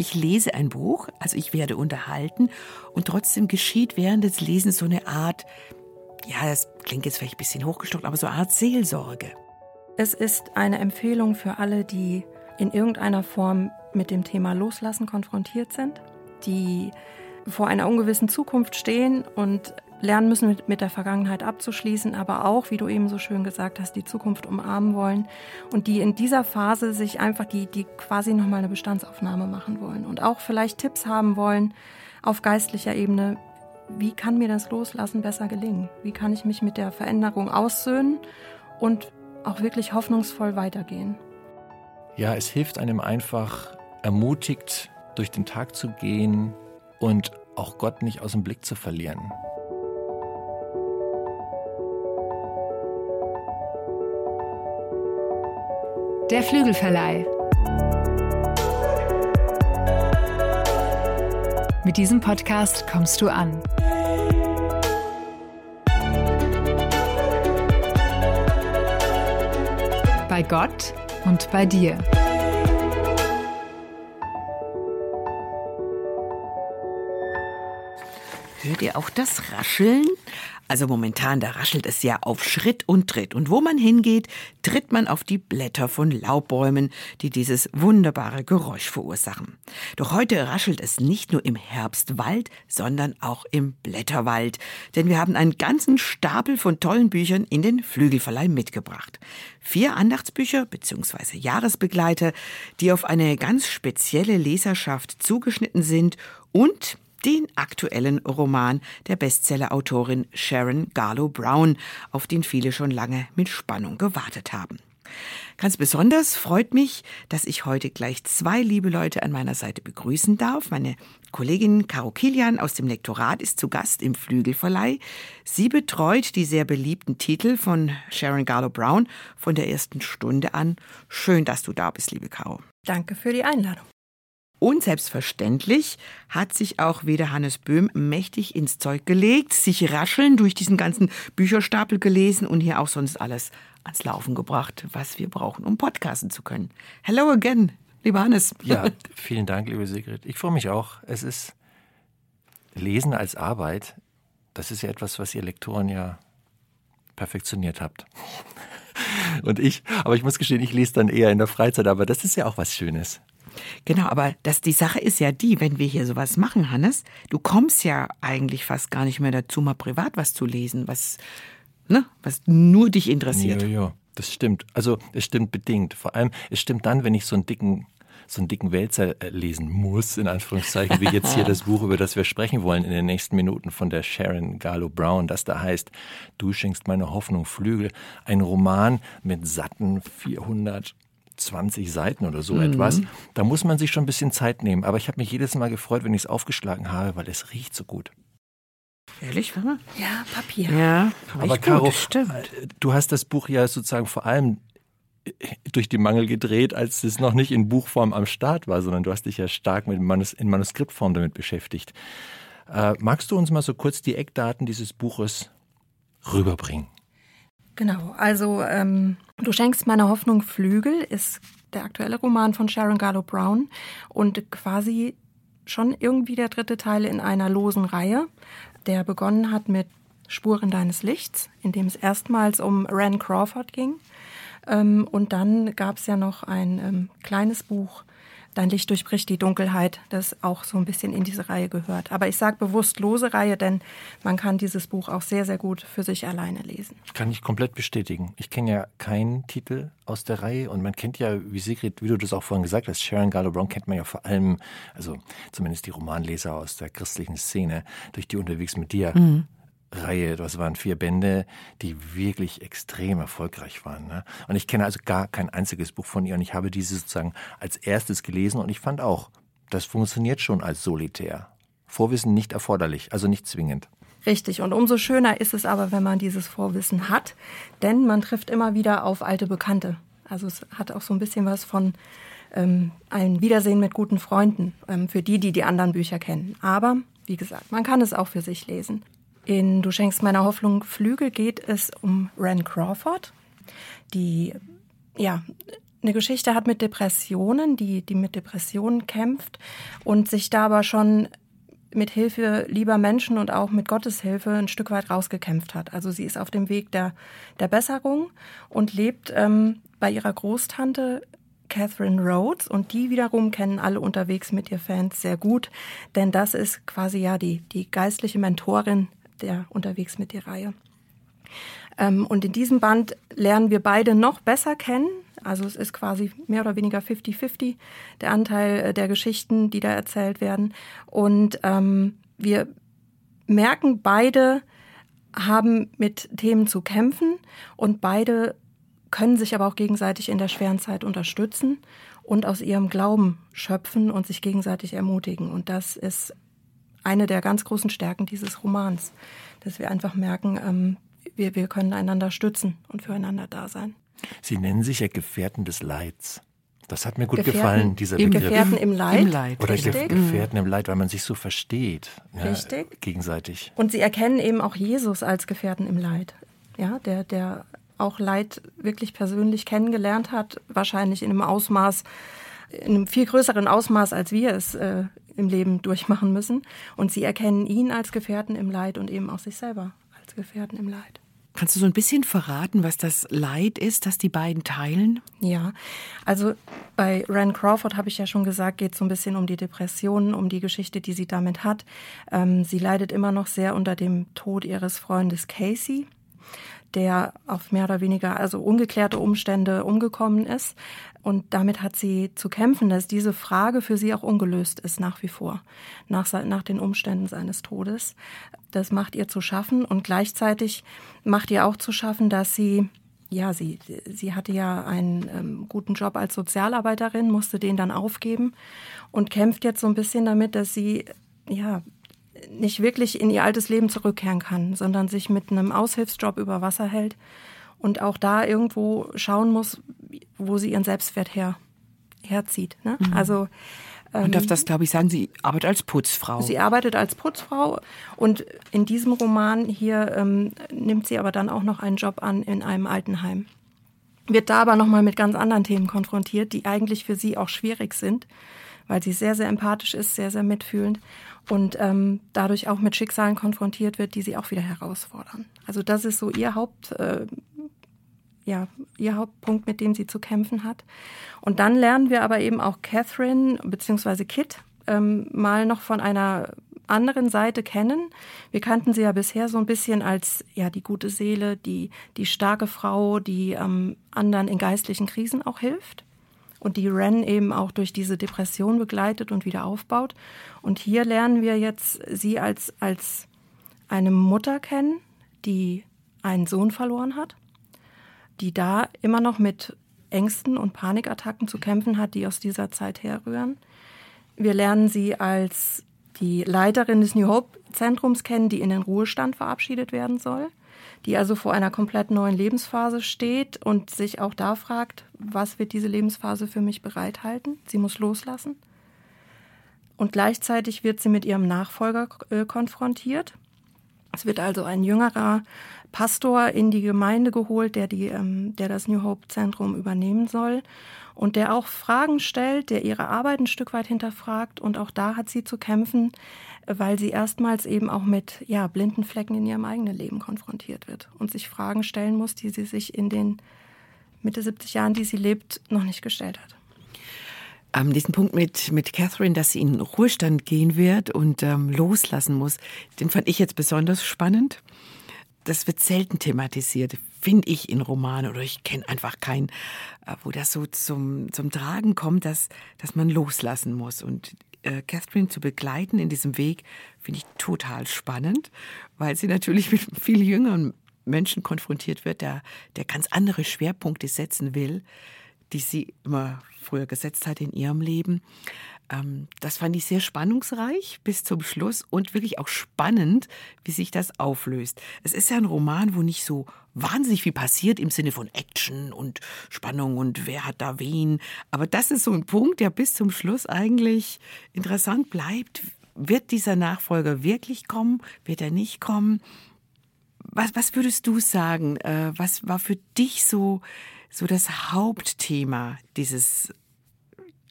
Ich lese ein Buch, also ich werde unterhalten und trotzdem geschieht während des Lesens so eine Art, ja, das klingt jetzt vielleicht ein bisschen hochgestockt, aber so eine Art Seelsorge. Es ist eine Empfehlung für alle, die in irgendeiner Form mit dem Thema Loslassen konfrontiert sind, die vor einer ungewissen Zukunft stehen und lernen müssen, mit, der Vergangenheit abzuschließen, aber auch, wie du eben so schön gesagt hast, die Zukunft umarmen wollen und die in dieser Phase sich einfach, die, die quasi nochmal eine Bestandsaufnahme machen wollen und auch vielleicht Tipps haben wollen auf geistlicher Ebene, wie kann mir das Loslassen besser gelingen? Wie kann ich mich mit der Veränderung aussöhnen und auch wirklich hoffnungsvoll weitergehen? Ja, es hilft einem einfach ermutigt durch den Tag zu gehen und auch Gott nicht aus dem Blick zu verlieren. Der Flügelverleih. Mit diesem Podcast kommst du an. Bei Gott und bei dir. Hört ihr auch das Rascheln? Also momentan, da raschelt es ja auf Schritt und Tritt. Und wo man hingeht, tritt man auf die Blätter von Laubbäumen, die dieses wunderbare Geräusch verursachen. Doch heute raschelt es nicht nur im Herbstwald, sondern auch im Blätterwald. Denn wir haben einen ganzen Stapel von tollen Büchern in den Flügelverleih mitgebracht. Vier Andachtsbücher bzw. Jahresbegleiter, die auf eine ganz spezielle Leserschaft zugeschnitten sind und den aktuellen Roman der Bestsellerautorin Sharon Garlow Brown, auf den viele schon lange mit Spannung gewartet haben. Ganz besonders freut mich, dass ich heute gleich zwei liebe Leute an meiner Seite begrüßen darf. Meine Kollegin Caro Kilian aus dem Lektorat ist zu Gast im Flügelverleih. Sie betreut die sehr beliebten Titel von Sharon Garlow Brown von der ersten Stunde an. Schön, dass du da bist, liebe Caro. Danke für die Einladung. Und selbstverständlich hat sich auch wieder Hannes Böhm mächtig ins Zeug gelegt, sich rascheln durch diesen ganzen Bücherstapel gelesen und hier auch sonst alles ans Laufen gebracht, was wir brauchen, um podcasten zu können. Hello again, lieber Hannes. Ja, vielen Dank, liebe Sigrid. Ich freue mich auch. Es ist Lesen als Arbeit. Das ist ja etwas, was ihr Lektoren ja perfektioniert habt. Und ich, aber ich muss gestehen, ich lese dann eher in der Freizeit, aber das ist ja auch was Schönes. Genau, aber das, die Sache ist ja die, wenn wir hier sowas machen, Hannes, du kommst ja eigentlich fast gar nicht mehr dazu, mal privat was zu lesen, was, ne, was nur dich interessiert. Ja, ja, das stimmt. Also es stimmt bedingt. Vor allem, es stimmt dann, wenn ich so einen dicken so einen dicken Wälzer äh, lesen muss, in Anführungszeichen, wie jetzt hier das Buch, über das wir sprechen wollen in den nächsten Minuten von der Sharon Garlow Brown, das da heißt, Du schenkst meine Hoffnung Flügel, ein Roman mit satten 400 20 Seiten oder so mhm. etwas. Da muss man sich schon ein bisschen Zeit nehmen. Aber ich habe mich jedes Mal gefreut, wenn ich es aufgeschlagen habe, weil es riecht so gut. Ehrlich, Mama? Ja, Papier. Ja, aber Caro, stimmt. Äh, du hast das Buch ja sozusagen vor allem äh, durch die Mangel gedreht, als es noch nicht in Buchform am Start war, sondern du hast dich ja stark mit Manus in Manuskriptform damit beschäftigt. Äh, magst du uns mal so kurz die Eckdaten dieses Buches rüberbringen? Genau, also ähm, Du schenkst meiner Hoffnung Flügel ist der aktuelle Roman von Sharon Garlow Brown und quasi schon irgendwie der dritte Teil in einer losen Reihe, der begonnen hat mit Spuren deines Lichts, in dem es erstmals um Ran Crawford ging. Ähm, und dann gab es ja noch ein ähm, kleines Buch Dein Licht durchbricht die Dunkelheit, das auch so ein bisschen in diese Reihe gehört. Aber ich sage bewusst lose Reihe, denn man kann dieses Buch auch sehr, sehr gut für sich alleine lesen. Kann ich komplett bestätigen. Ich kenne ja keinen Titel aus der Reihe und man kennt ja, wie Sigrid, wie du das auch vorhin gesagt hast, Sharon Garlow Brown kennt man ja vor allem, also zumindest die Romanleser aus der christlichen Szene, durch die unterwegs mit dir. Mhm. Reihe, das waren vier Bände, die wirklich extrem erfolgreich waren. Ne? Und ich kenne also gar kein einziges Buch von ihr und ich habe diese sozusagen als erstes gelesen und ich fand auch, das funktioniert schon als solitär. Vorwissen nicht erforderlich, also nicht zwingend. Richtig. Und umso schöner ist es aber, wenn man dieses Vorwissen hat, denn man trifft immer wieder auf alte Bekannte. Also es hat auch so ein bisschen was von ähm, ein Wiedersehen mit guten Freunden, ähm, für die, die die anderen Bücher kennen. Aber, wie gesagt, man kann es auch für sich lesen. In Du schenkst meiner Hoffnung Flügel geht es um Ren Crawford, die ja eine Geschichte hat mit Depressionen, die, die mit Depressionen kämpft und sich da aber schon mit Hilfe lieber Menschen und auch mit Gottes Hilfe ein Stück weit rausgekämpft hat. Also sie ist auf dem Weg der, der Besserung und lebt ähm, bei ihrer Großtante Catherine Rhodes und die wiederum kennen alle unterwegs mit ihr Fans sehr gut, denn das ist quasi ja die, die geistliche Mentorin der unterwegs mit ihr Reihe. Ähm, und in diesem Band lernen wir beide noch besser kennen. Also es ist quasi mehr oder weniger 50-50 der Anteil äh, der Geschichten, die da erzählt werden. Und ähm, wir merken, beide haben mit Themen zu kämpfen und beide können sich aber auch gegenseitig in der schweren Zeit unterstützen und aus ihrem Glauben schöpfen und sich gegenseitig ermutigen. Und das ist eine der ganz großen Stärken dieses Romans, dass wir einfach merken, ähm, wir, wir können einander stützen und füreinander da sein. Sie nennen sich ja Gefährten des Leids. Das hat mir gut Gefährten, gefallen, dieser Begriff. Gefährten im Leid. Im Leid. Oder Richtig. Gefährten im Leid, weil man sich so versteht. Ja, Richtig. Gegenseitig. Und sie erkennen eben auch Jesus als Gefährten im Leid. Ja, der, der auch Leid wirklich persönlich kennengelernt hat, wahrscheinlich in einem Ausmaß, in einem viel größeren Ausmaß, als wir es äh, im Leben durchmachen müssen. Und sie erkennen ihn als Gefährten im Leid und eben auch sich selber als Gefährten im Leid. Kannst du so ein bisschen verraten, was das Leid ist, das die beiden teilen? Ja, also bei Ran Crawford habe ich ja schon gesagt, geht es so ein bisschen um die Depressionen, um die Geschichte, die sie damit hat. Ähm, sie leidet immer noch sehr unter dem Tod ihres Freundes Casey der auf mehr oder weniger also ungeklärte Umstände umgekommen ist. Und damit hat sie zu kämpfen, dass diese Frage für sie auch ungelöst ist nach wie vor, nach, nach den Umständen seines Todes. Das macht ihr zu schaffen und gleichzeitig macht ihr auch zu schaffen, dass sie ja, sie, sie hatte ja einen ähm, guten Job als Sozialarbeiterin, musste den dann aufgeben und kämpft jetzt so ein bisschen damit, dass sie ja nicht wirklich in ihr altes Leben zurückkehren kann, sondern sich mit einem Aushilfsjob über Wasser hält und auch da irgendwo schauen muss, wo sie ihren Selbstwert her, herzieht. Ne? Mhm. Also man darf ähm, das, glaube ich, sagen, sie arbeitet als Putzfrau. Sie arbeitet als Putzfrau und in diesem Roman hier ähm, nimmt sie aber dann auch noch einen Job an in einem Altenheim. Wird da aber nochmal mit ganz anderen Themen konfrontiert, die eigentlich für sie auch schwierig sind, weil sie sehr, sehr empathisch ist, sehr, sehr mitfühlend und ähm, dadurch auch mit Schicksalen konfrontiert wird, die sie auch wieder herausfordern. Also das ist so ihr Haupt, äh, ja, ihr Hauptpunkt, mit dem sie zu kämpfen hat. Und dann lernen wir aber eben auch Catherine bzw. Kit ähm, mal noch von einer anderen Seite kennen. Wir kannten sie ja bisher so ein bisschen als ja die gute Seele, die die starke Frau, die ähm, anderen in geistlichen Krisen auch hilft und die Ren eben auch durch diese Depression begleitet und wieder aufbaut. Und hier lernen wir jetzt sie als, als eine Mutter kennen, die einen Sohn verloren hat, die da immer noch mit Ängsten und Panikattacken zu kämpfen hat, die aus dieser Zeit herrühren. Wir lernen sie als die Leiterin des New Hope Zentrums kennen, die in den Ruhestand verabschiedet werden soll die also vor einer komplett neuen Lebensphase steht und sich auch da fragt, was wird diese Lebensphase für mich bereithalten? Sie muss loslassen. Und gleichzeitig wird sie mit ihrem Nachfolger äh, konfrontiert. Es wird also ein jüngerer Pastor in die Gemeinde geholt, der, die, ähm, der das New Hope Zentrum übernehmen soll und der auch Fragen stellt, der ihre Arbeit ein Stück weit hinterfragt. Und auch da hat sie zu kämpfen, weil sie erstmals eben auch mit ja, blinden Flecken in ihrem eigenen Leben konfrontiert wird und sich Fragen stellen muss, die sie sich in den Mitte 70 Jahren, die sie lebt, noch nicht gestellt hat. Ähm, diesen Punkt mit, mit Catherine, dass sie in Ruhestand gehen wird und ähm, loslassen muss, den fand ich jetzt besonders spannend. Das wird selten thematisiert, finde ich in Romanen oder ich kenne einfach keinen, äh, wo das so zum, zum Tragen kommt, dass, dass man loslassen muss. Und äh, Catherine zu begleiten in diesem Weg, finde ich total spannend, weil sie natürlich mit viel jüngeren Menschen konfrontiert wird, der, der ganz andere Schwerpunkte setzen will, die sie immer früher gesetzt hat in ihrem Leben. Ähm, das fand ich sehr spannungsreich bis zum Schluss und wirklich auch spannend, wie sich das auflöst. Es ist ja ein Roman, wo nicht so wahnsinnig viel passiert im Sinne von Action und Spannung und wer hat da wen. Aber das ist so ein Punkt, der bis zum Schluss eigentlich interessant bleibt. Wird dieser Nachfolger wirklich kommen? Wird er nicht kommen? Was, was würdest du sagen? Äh, was war für dich so so das Hauptthema dieses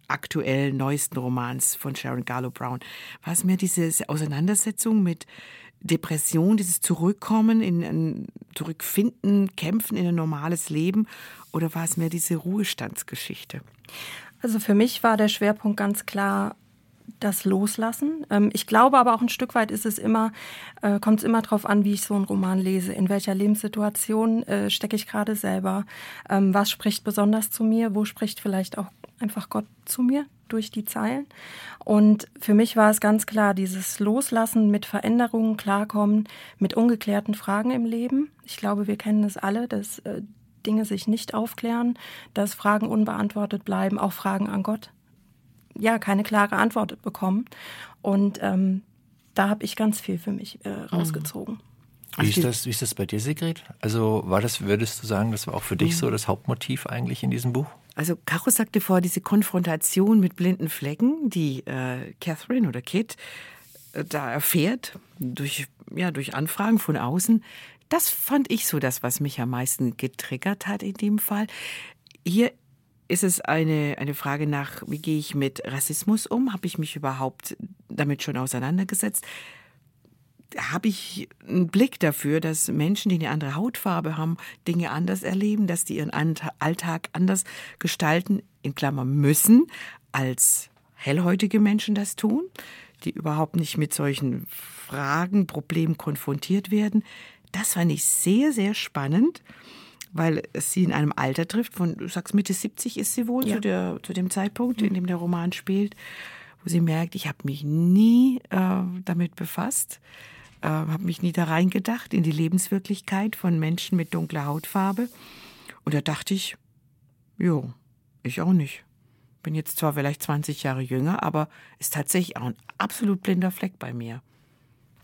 aktuell neuesten Romans von Sharon Garlow Brown? War es mehr diese Auseinandersetzung mit Depression, dieses Zurückkommen, in ein Zurückfinden, Kämpfen in ein normales Leben? Oder war es mehr diese Ruhestandsgeschichte? Also für mich war der Schwerpunkt ganz klar das Loslassen. Ähm, ich glaube aber auch ein Stück weit ist es immer, äh, kommt es immer darauf an, wie ich so einen Roman lese. In welcher Lebenssituation äh, stecke ich gerade selber? Ähm, was spricht besonders zu mir? Wo spricht vielleicht auch einfach Gott zu mir durch die Zeilen? Und für mich war es ganz klar, dieses Loslassen mit Veränderungen klarkommen, mit ungeklärten Fragen im Leben. Ich glaube, wir kennen es alle, dass äh, Dinge sich nicht aufklären, dass Fragen unbeantwortet bleiben, auch Fragen an Gott ja keine klare Antwort bekommen. Und ähm, da habe ich ganz viel für mich äh, rausgezogen. Wie ist, das, wie ist das bei dir, Sigrid? Also war das, würdest du sagen, das war auch für dich so das Hauptmotiv eigentlich in diesem Buch? Also Caro sagte vor, diese Konfrontation mit blinden Flecken, die äh, Catherine oder Kit äh, da erfährt, durch, ja, durch Anfragen von außen, das fand ich so das, was mich am meisten getriggert hat in dem Fall. Hier ist es eine, eine Frage nach, wie gehe ich mit Rassismus um? Habe ich mich überhaupt damit schon auseinandergesetzt? Habe ich einen Blick dafür, dass Menschen, die eine andere Hautfarbe haben, Dinge anders erleben, dass die ihren Alltag anders gestalten, in Klammern müssen, als hellhäutige Menschen das tun, die überhaupt nicht mit solchen Fragen, Problemen konfrontiert werden? Das fand ich sehr, sehr spannend weil es sie in einem Alter trifft, von, du sagst Mitte 70 ist sie wohl ja. zu, der, zu dem Zeitpunkt, in dem der Roman spielt, wo sie merkt, ich habe mich nie äh, damit befasst, äh, habe mich nie da reingedacht in die Lebenswirklichkeit von Menschen mit dunkler Hautfarbe. Und da dachte ich, jo, ich auch nicht. Bin jetzt zwar vielleicht 20 Jahre jünger, aber ist tatsächlich auch ein absolut blinder Fleck bei mir.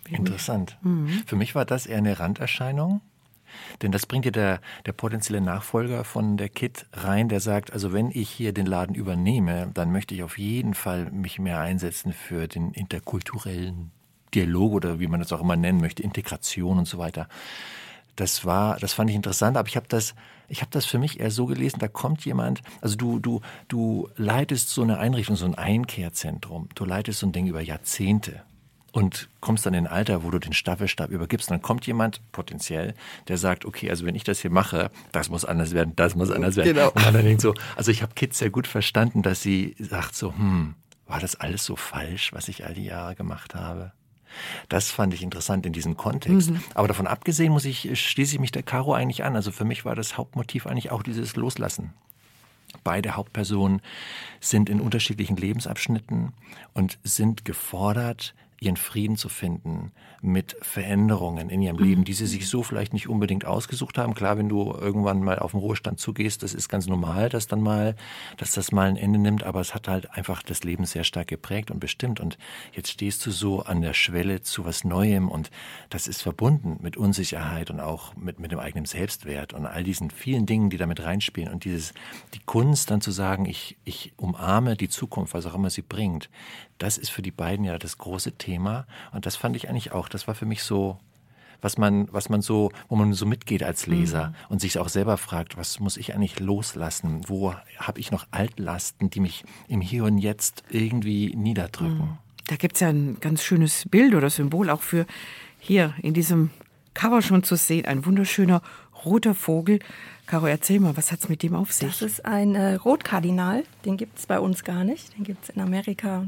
Interessant. Mhm. Für mich war das eher eine Randerscheinung. Denn das bringt dir der, der potenzielle Nachfolger von der Kit rein, der sagt, also wenn ich hier den Laden übernehme, dann möchte ich auf jeden Fall mich mehr einsetzen für den interkulturellen Dialog oder wie man das auch immer nennen möchte, Integration und so weiter. Das war, das fand ich interessant, aber ich habe das, ich habe das für mich eher so gelesen, da kommt jemand, also du, du, du leitest so eine Einrichtung, so ein Einkehrzentrum, du leitest so ein Ding über Jahrzehnte und kommst dann in ein Alter, wo du den Staffelstab übergibst. Und dann kommt jemand potenziell, der sagt, okay, also wenn ich das hier mache, das muss anders werden, das muss anders werden. Genau. Und dann denkt so, also ich habe Kids sehr gut verstanden, dass sie sagt so, hm, war das alles so falsch, was ich all die Jahre gemacht habe? Das fand ich interessant in diesem Kontext. Mhm. Aber davon abgesehen muss ich, schließe ich mich der Caro eigentlich an. Also für mich war das Hauptmotiv eigentlich auch dieses Loslassen. Beide Hauptpersonen sind in unterschiedlichen Lebensabschnitten und sind gefordert, ihren Frieden zu finden mit Veränderungen in ihrem Leben, die sie sich so vielleicht nicht unbedingt ausgesucht haben. Klar, wenn du irgendwann mal auf den Ruhestand zugehst, das ist ganz normal, dass dann mal, dass das mal ein Ende nimmt, aber es hat halt einfach das Leben sehr stark geprägt und bestimmt. Und jetzt stehst du so an der Schwelle zu was Neuem und das ist verbunden mit Unsicherheit und auch mit, mit dem eigenen Selbstwert und all diesen vielen Dingen, die damit reinspielen. Und dieses, die Kunst dann zu sagen, ich, ich umarme die Zukunft, was auch immer sie bringt, das ist für die beiden ja das große Thema. Und das fand ich eigentlich auch, das war für mich so, was man, was man so, wo man so mitgeht als Leser mhm. und sich auch selber fragt, was muss ich eigentlich loslassen? Wo habe ich noch Altlasten, die mich im Hier und Jetzt irgendwie niederdrücken? Mhm. Da gibt es ja ein ganz schönes Bild oder Symbol auch für hier in diesem Cover schon zu sehen. Ein wunderschöner roter Vogel. Caro, erzähl mal, was hat es mit dem auf sich? Das ist ein äh, Rotkardinal, den gibt es bei uns gar nicht, den gibt es in Amerika,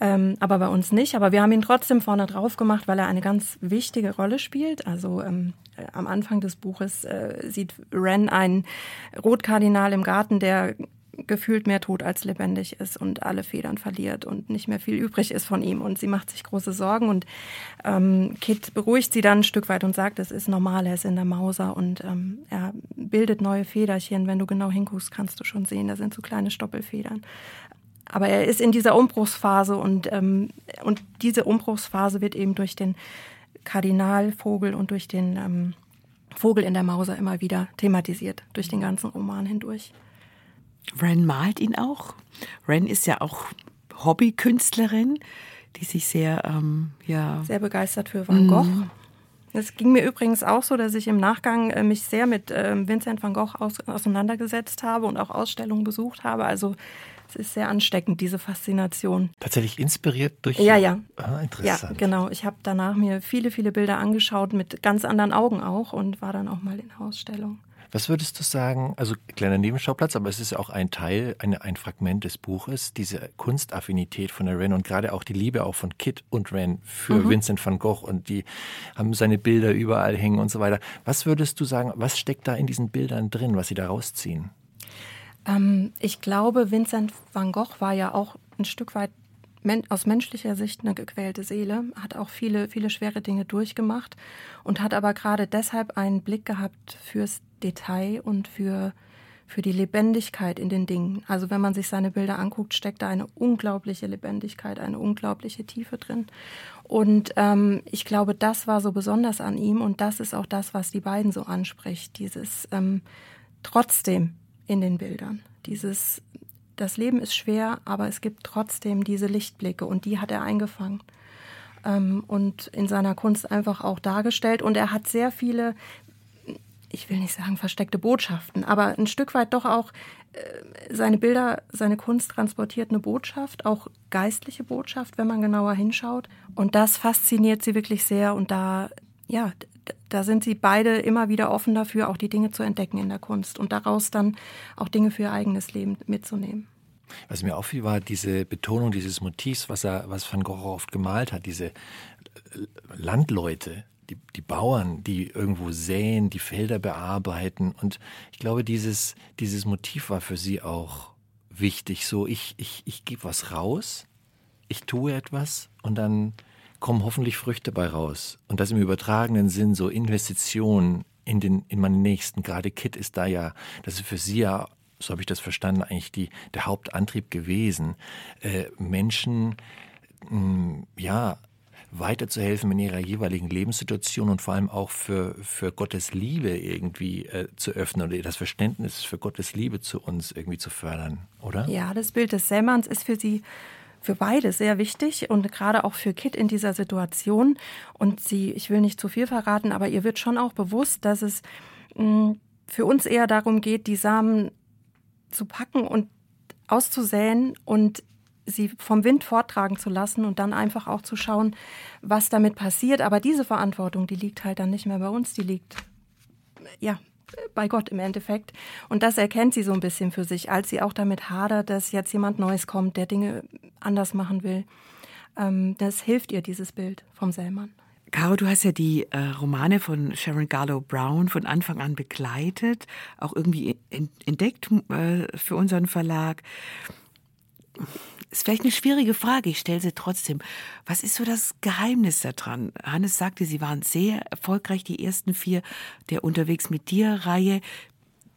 ähm, aber bei uns nicht. Aber wir haben ihn trotzdem vorne drauf gemacht, weil er eine ganz wichtige Rolle spielt. Also ähm, äh, am Anfang des Buches äh, sieht Ren einen Rotkardinal im Garten, der gefühlt mehr tot als lebendig ist und alle Federn verliert und nicht mehr viel übrig ist von ihm. Und sie macht sich große Sorgen und ähm, Kit beruhigt sie dann ein Stück weit und sagt, es ist normal, er ist in der Mauser und ähm, er bildet neue Federchen. Wenn du genau hinguckst, kannst du schon sehen, da sind so kleine Stoppelfedern. Aber er ist in dieser Umbruchsphase und, ähm, und diese Umbruchsphase wird eben durch den Kardinalvogel und durch den ähm, Vogel in der Mauser immer wieder thematisiert, durch den ganzen Roman hindurch. Ren malt ihn auch. Ren ist ja auch Hobbykünstlerin, die sich sehr, ähm, ja. Sehr begeistert für Van Gogh. Mm. Es ging mir übrigens auch so, dass ich im Nachgang äh, mich sehr mit ähm, Vincent van Gogh aus, auseinandergesetzt habe und auch Ausstellungen besucht habe. Also es ist sehr ansteckend, diese Faszination. Tatsächlich inspiriert durch. Ja, ja. Ah, interessant. Ja, genau. Ich habe danach mir viele, viele Bilder angeschaut, mit ganz anderen Augen auch und war dann auch mal in Ausstellung. Was würdest du sagen, also kleiner Nebenschauplatz, aber es ist ja auch ein Teil, eine, ein Fragment des Buches, diese Kunstaffinität von der Ren und gerade auch die Liebe auch von Kit und Ren für mhm. Vincent van Gogh und die haben seine Bilder überall hängen und so weiter. Was würdest du sagen, was steckt da in diesen Bildern drin, was sie da rausziehen? Ähm, ich glaube, Vincent van Gogh war ja auch ein Stück weit aus menschlicher Sicht eine gequälte Seele, hat auch viele, viele schwere Dinge durchgemacht und hat aber gerade deshalb einen Blick gehabt fürs Detail und für, für die Lebendigkeit in den Dingen. Also wenn man sich seine Bilder anguckt, steckt da eine unglaubliche Lebendigkeit, eine unglaubliche Tiefe drin. Und ähm, ich glaube, das war so besonders an ihm und das ist auch das, was die beiden so anspricht. Dieses ähm, trotzdem in den Bildern. Dieses, das Leben ist schwer, aber es gibt trotzdem diese Lichtblicke und die hat er eingefangen ähm, und in seiner Kunst einfach auch dargestellt. Und er hat sehr viele ich will nicht sagen versteckte Botschaften, aber ein Stück weit doch auch äh, seine Bilder, seine Kunst transportiert eine Botschaft, auch geistliche Botschaft, wenn man genauer hinschaut. Und das fasziniert sie wirklich sehr und da, ja, da sind sie beide immer wieder offen dafür, auch die Dinge zu entdecken in der Kunst und daraus dann auch Dinge für ihr eigenes Leben mitzunehmen. Was mir auffiel, war diese Betonung dieses Motivs, was er, was Van Gogh oft gemalt hat, diese Landleute, die, die Bauern, die irgendwo säen, die Felder bearbeiten. Und ich glaube, dieses, dieses Motiv war für sie auch wichtig. So, ich, ich, ich gebe was raus, ich tue etwas und dann kommen hoffentlich Früchte bei raus. Und das im übertragenen Sinn, so Investitionen in den, in meinen Nächsten. Gerade Kit ist da ja, das ist für sie ja, so habe ich das verstanden, eigentlich die, der Hauptantrieb gewesen. Äh, Menschen, mh, hm, ja, weiterzuhelfen in ihrer jeweiligen Lebenssituation und vor allem auch für, für Gottes Liebe irgendwie äh, zu öffnen oder das Verständnis für Gottes Liebe zu uns irgendwie zu fördern, oder? Ja, das Bild des Sämanns ist für sie für beide sehr wichtig und gerade auch für Kit in dieser Situation. Und sie, ich will nicht zu viel verraten, aber ihr wird schon auch bewusst, dass es mh, mm, für uns eher darum geht, die Samen zu packen und auszusäen und sie vom Wind vortragen zu lassen und dann einfach auch zu schauen, was damit passiert. Aber diese Verantwortung, die liegt halt dann nicht mehr bei uns, die liegt, ja, bei Gott im Endeffekt. Und das erkennt sie so ein bisschen für sich, als sie auch damit hadert, dass jetzt jemand Neues kommt, der Dinge anders machen will. Ähm, das hilft ihr, dieses Bild vom Sellmann. Caro, du hast ja die äh, Romane von Sharon Garlow Brown von Anfang an begleitet, auch irgendwie entdeckt äh, für unseren Verlag ist vielleicht eine schwierige Frage, ich stelle sie trotzdem. Was ist so das Geheimnis daran? Hannes sagte, Sie waren sehr erfolgreich, die ersten vier der Unterwegs mit dir Reihe.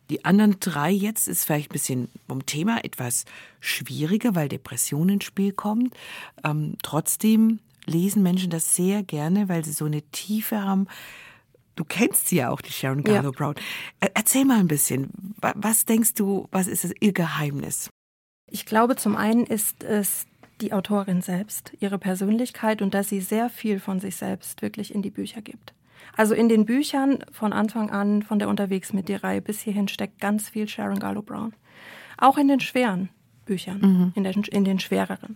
Die anderen drei jetzt ist vielleicht ein bisschen vom Thema etwas schwieriger, weil Depression ins Spiel kommt. Ähm, trotzdem lesen Menschen das sehr gerne, weil sie so eine Tiefe haben. Du kennst sie ja auch, die Sharon Garlow ja. Brown. Erzähl mal ein bisschen. Was denkst du, was ist ihr Geheimnis? Ich glaube, zum einen ist es die Autorin selbst, ihre Persönlichkeit und dass sie sehr viel von sich selbst wirklich in die Bücher gibt. Also in den Büchern von Anfang an, von der Unterwegs mit dir Reihe bis hierhin steckt ganz viel Sharon Garlow Brown. Auch in den schweren Büchern, mhm. in, den, in, den, schwereren.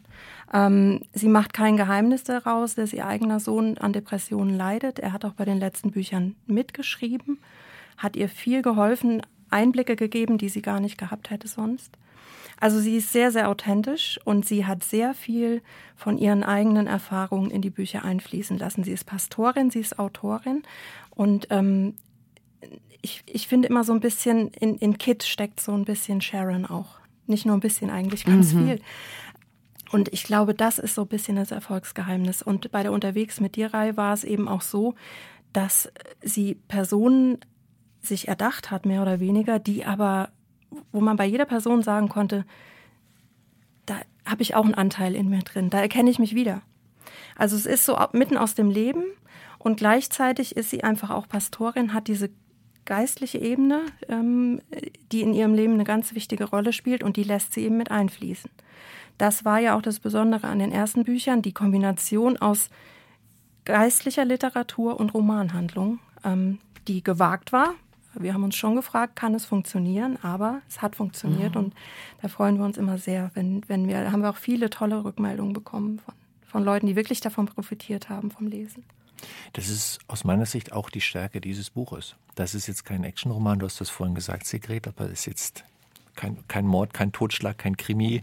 Ähm, sie macht kein Geheimnis daraus, dass ihr eigener Sohn an Depressionen leidet. Er hat auch bei den letzten Büchern mitgeschrieben, hat ihr viel geholfen, Einblicke gegeben, die sie gar nicht gehabt hätte sonst. Also sie ist sehr, sehr authentisch und sie hat sehr viel von ihren eigenen Erfahrungen in die Bücher einfließen lassen. Sie ist Pastorin, sie ist Autorin und ähm, ich, ich finde immer so ein bisschen, in, in Kit steckt so ein bisschen Sharon auch. Nicht nur ein bisschen, eigentlich ganz mhm. viel. Und ich glaube, das ist so ein bisschen das Erfolgsgeheimnis. Und bei der Unterwegs mit dir Reihe war es eben auch so, dass sie Personen sich erdacht hat, mehr oder weniger, die aber wo man bei jeder Person sagen konnte, da habe ich auch einen Anteil in mir drin, da erkenne ich mich wieder. Also es ist so mitten aus dem Leben und gleichzeitig ist sie einfach auch Pastorin, hat diese geistliche Ebene, ähm, die in ihrem Leben eine ganz wichtige Rolle spielt und die lässt sie eben mit einfließen. Das war ja auch das Besondere an den ersten Büchern, die Kombination aus geistlicher Literatur und Romanhandlung, ähm, die gewagt war. Wir haben uns schon gefragt, kann es funktionieren, aber es hat funktioniert mhm. und da freuen wir uns immer sehr, wenn, wenn wir, da haben wir auch viele tolle Rückmeldungen bekommen von, von Leuten, die wirklich davon profitiert haben vom Lesen. Das ist aus meiner Sicht auch die Stärke dieses Buches. Das ist jetzt kein Actionroman, du hast das vorhin gesagt, Sigrid, aber es ist jetzt kein, kein Mord, kein Totschlag, kein Krimi,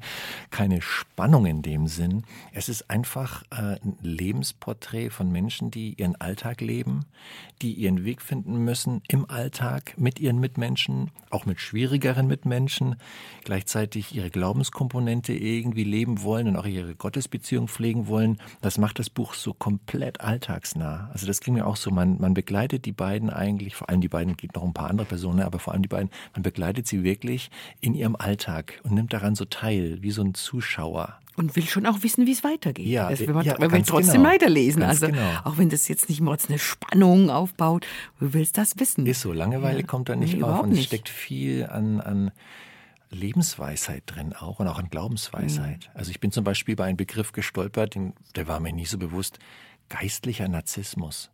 keine Spannung in dem Sinn. Es ist einfach äh, ein Lebensporträt von Menschen, die ihren Alltag leben, die ihren Weg finden müssen im Alltag mit ihren Mitmenschen, auch mit schwierigeren Mitmenschen, gleichzeitig ihre Glaubenskomponente irgendwie leben wollen und auch ihre Gottesbeziehung pflegen wollen. Das macht das Buch so komplett alltagsnah. Also das ging mir auch so. Man, man begleitet die beiden eigentlich, vor allem die beiden, gibt noch ein paar andere Personen, aber vor allem die beiden, man begleitet sie wirklich in ihrem Alltag und nimmt daran so teil, wie so ein Zuschauer. Und will schon auch wissen, wie es weitergeht. Ja, das will man, ja, will trotzdem genau. weiterlesen. Ganz also genau. auch wenn das jetzt nicht mords eine Spannung aufbaut, du willst das wissen. Ist so, Langeweile Ja. kommt da nicht Nee, auf und es nicht. steckt viel an, an Lebensweisheit drin auch und auch an Glaubensweisheit. Also ich bin zum Beispiel bei einem Begriff gestolpert, den, der war mir nie so bewusst, geistlicher Narzissmus.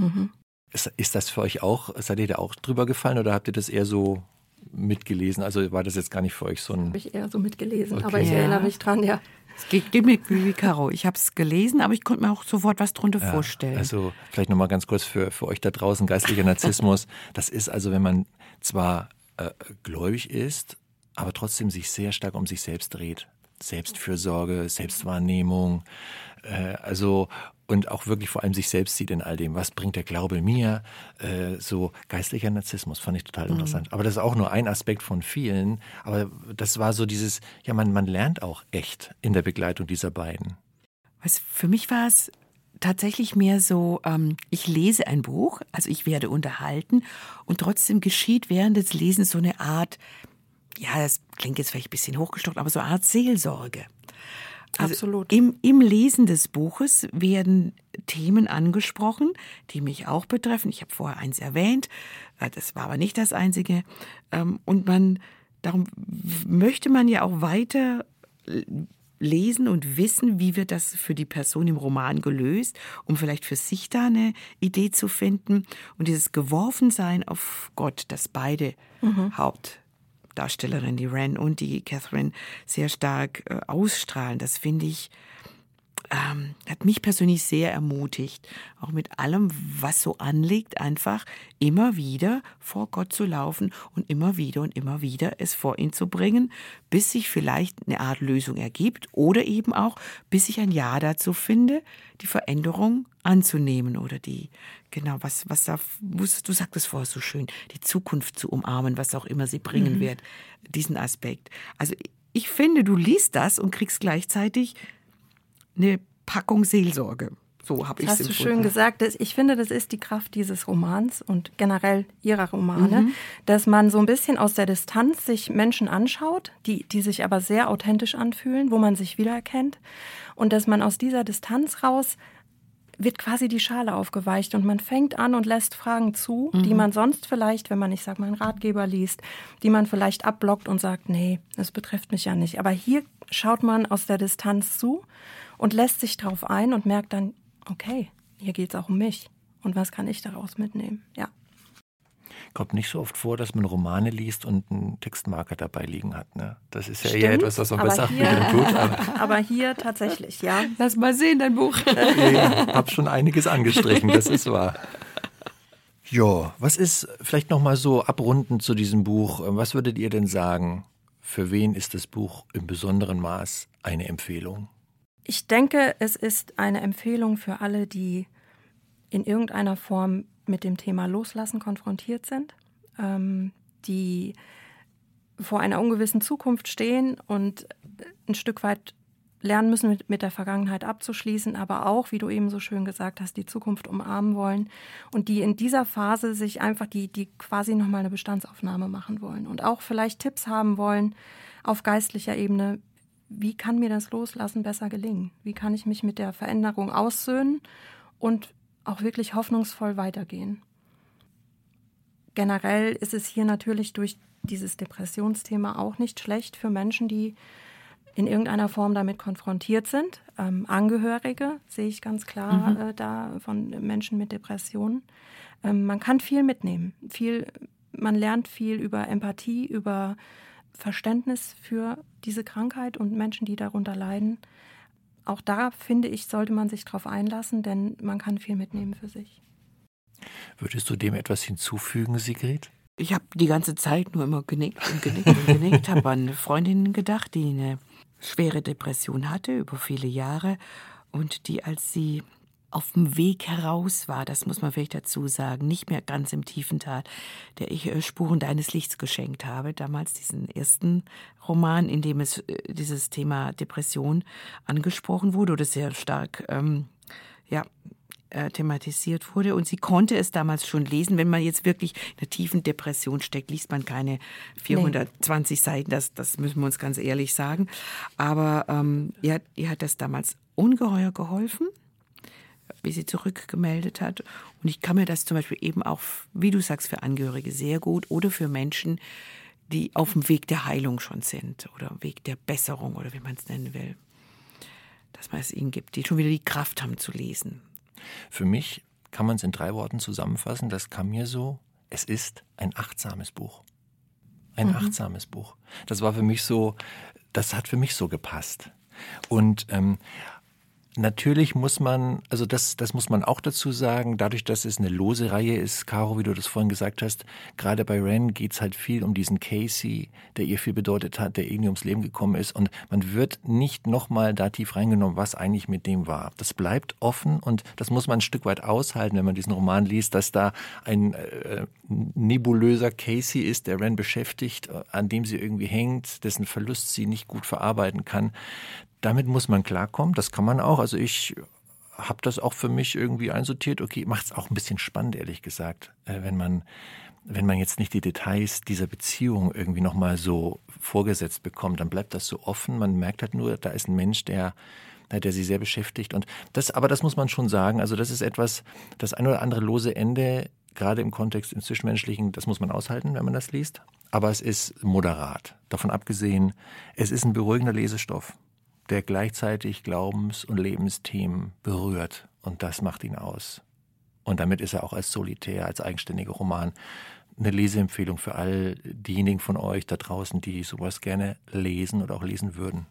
Mhm. Ist, ist das für euch auch, seid ihr da auch drüber gefallen oder habt ihr das eher so mitgelesen? Also war das jetzt gar nicht für euch so ein... Habe ich eher so mitgelesen, Okay. aber ich Ja. erinnere mich dran, ja. Es geht, geht mir wie Caro. Ich habe es gelesen, aber ich konnte mir auch sofort was drunter Ja, vorstellen. Also vielleicht nochmal ganz kurz für, für euch da draußen, geistlicher Narzissmus. Das ist also, wenn man zwar äh, gläubig ist, aber trotzdem sich sehr stark um sich selbst dreht. Selbstfürsorge, Selbstwahrnehmung, äh, also und auch wirklich vor allem sich selbst sieht in all dem. Was bringt der Glaube mir? Äh, so geistlicher Narzissmus fand ich total interessant. Aber das ist auch nur ein Aspekt von vielen. Aber das war so dieses, ja, man, man lernt auch echt in der Begleitung dieser beiden. Was für mich war es tatsächlich mehr so, ähm, ich lese ein Buch, also ich werde unterhalten und trotzdem geschieht während des Lesens so eine Art, ja, das klingt jetzt vielleicht ein bisschen hochgestockt, aber so eine Art Seelsorge. Also Absolut. Im, Im Lesen des Buches werden Themen angesprochen, die mich auch betreffen. Ich habe vorher eins erwähnt, äh, das war aber nicht das einzige. Ähm, Und man, darum möchte man ja auch weiter lesen und wissen, wie wird das für die Person im Roman gelöst, um vielleicht für sich da eine Idee zu finden. Und dieses Geworfensein auf Gott, das beide Hauptdarstellerinnen, die Ren und die Catherine, sehr stark äh, ausstrahlen, das finde ich, ähm, hat mich persönlich sehr ermutigt, auch mit allem, was so anliegt, einfach immer wieder vor Gott zu laufen und immer wieder und immer wieder es vor ihn zu bringen, bis sich vielleicht eine Art Lösung ergibt oder eben auch, bis ich ein Ja dazu finde, die Veränderung anzunehmen oder die, genau, was, was da, du sagtest vorher so schön, die Zukunft zu umarmen, was auch immer sie bringen wird, diesen Aspekt. Also ich finde, du liest das und kriegst gleichzeitig eine Packung Seelsorge. So habe ich es hast du schön gesagt. Ich finde, das ist die Kraft dieses Romans und generell ihrer Romane, dass man so ein bisschen aus der Distanz sich Menschen anschaut, die, die sich aber sehr authentisch anfühlen, wo man sich wiedererkennt. Und dass man aus dieser Distanz raus wird quasi die Schale aufgeweicht und man fängt an und lässt Fragen zu, die man sonst vielleicht, wenn man, ich sag mal, einen Ratgeber liest, die man vielleicht abblockt und sagt, nee, das betrifft mich ja nicht. Aber hier schaut man aus der Distanz zu und lässt sich drauf ein und merkt dann, okay, hier geht es auch um mich. Und was kann ich daraus mitnehmen? Ja. Kommt nicht so oft vor, dass man Romane liest und einen Textmarker dabei liegen hat. Ne? Das ist ja Stimmt, eher etwas, was man bei Sachbüchern hier- tut. Aber Aber hier tatsächlich, ja. Lass mal sehen, dein Buch. ich habe schon einiges angestrichen, das ist wahr. Ja, was ist vielleicht noch mal so abrundend zu diesem Buch? Was würdet ihr denn sagen? Für wen ist das Buch im besonderen Maß eine Empfehlung? Ich denke, es ist eine Empfehlung für alle, die in irgendeiner Form mit dem Thema Loslassen konfrontiert sind, ähm, die vor einer ungewissen Zukunft stehen und ein Stück weit lernen müssen, mit, mit der Vergangenheit abzuschließen, aber auch, wie du eben so schön gesagt hast, die Zukunft umarmen wollen und die in dieser Phase sich einfach, die, die quasi nochmal eine Bestandsaufnahme machen wollen und auch vielleicht Tipps haben wollen auf geistlicher Ebene, wie kann mir das Loslassen besser gelingen? Wie kann ich mich mit der Veränderung aussöhnen und auch wirklich hoffnungsvoll weitergehen? Generell ist es hier natürlich durch dieses Depressionsthema auch nicht schlecht für Menschen, die in irgendeiner Form damit konfrontiert sind. Ähm, Angehörige sehe ich ganz klar mhm. äh, da von Menschen mit Depressionen. Ähm, man kann viel mitnehmen. Viel, man lernt viel über Empathie, über Verständnis für diese Krankheit und Menschen, die darunter leiden. Auch da finde ich, sollte man sich darauf einlassen, denn man kann viel mitnehmen für sich. Würdest du dem etwas hinzufügen, Sigrid? Ich habe die ganze Zeit nur immer genickt und genickt und genickt, habe an eine Freundin gedacht, die eine schwere Depression hatte über viele Jahre und die, als sie auf dem Weg heraus war, das muss man vielleicht dazu sagen, nicht mehr ganz im tiefen Tal, der ich äh, Spuren deines Lichts geschenkt habe, damals diesen ersten Roman, in dem es äh, dieses Thema Depression angesprochen wurde oder sehr stark ähm, ja, äh, thematisiert wurde. Und sie konnte es damals schon lesen. Wenn man jetzt wirklich in einer tiefen Depression steckt, liest man keine 420 nee. Seiten. Das, das müssen wir uns ganz ehrlich sagen. Aber ähm, ihr, ihr hat das damals ungeheuer geholfen wie sie zurückgemeldet hat. Und ich kann mir das zum Beispiel eben auch, wie du sagst, für Angehörige sehr gut oder für Menschen, die auf dem Weg der Heilung schon sind oder Weg der Besserung oder wie man es nennen will, dass man es ihnen gibt, die schon wieder die Kraft haben zu lesen. Für mich kann man es in drei Worten zusammenfassen. Das kam mir so, es ist ein achtsames Buch. Ein mhm. achtsames Buch. Das war für mich so, das hat für mich so gepasst. Und ähm, Natürlich muss man, also das, das muss man auch dazu sagen, dadurch, dass es eine lose Reihe ist, Caro, wie du das vorhin gesagt hast, gerade bei Ren geht's halt viel um diesen Casey, der ihr viel bedeutet hat, der irgendwie ums Leben gekommen ist und man wird nicht nochmal da tief reingenommen, was eigentlich mit dem war. Das bleibt offen und das muss man ein Stück weit aushalten, wenn man diesen Roman liest, dass da ein äh, nebulöser Casey ist, der Ren beschäftigt, an dem sie irgendwie hängt, dessen Verlust sie nicht gut verarbeiten kann damit muss man klarkommen. Das kann man auch. Also ich habe das auch für mich irgendwie einsortiert. Okay, macht es auch ein bisschen spannend, ehrlich gesagt, äh, wenn man wenn man jetzt nicht die Details dieser Beziehung irgendwie nochmal so vorgesetzt bekommt, dann bleibt das so offen. Man merkt halt nur, da ist ein Mensch, der, der sie sehr beschäftigt. Und das, aber das muss man schon sagen. Also das ist etwas, das ein oder andere lose Ende, gerade im Kontext im Zwischenmenschlichen, das muss man aushalten, wenn man das liest. Aber es ist moderat. Davon abgesehen, es ist ein beruhigender Lesestoff der gleichzeitig Glaubens- und Lebensthemen berührt. Und das macht ihn aus. Und damit ist er auch als solitär, als eigenständiger Roman eine Leseempfehlung für all diejenigen von euch da draußen, die sowas gerne lesen oder auch lesen würden.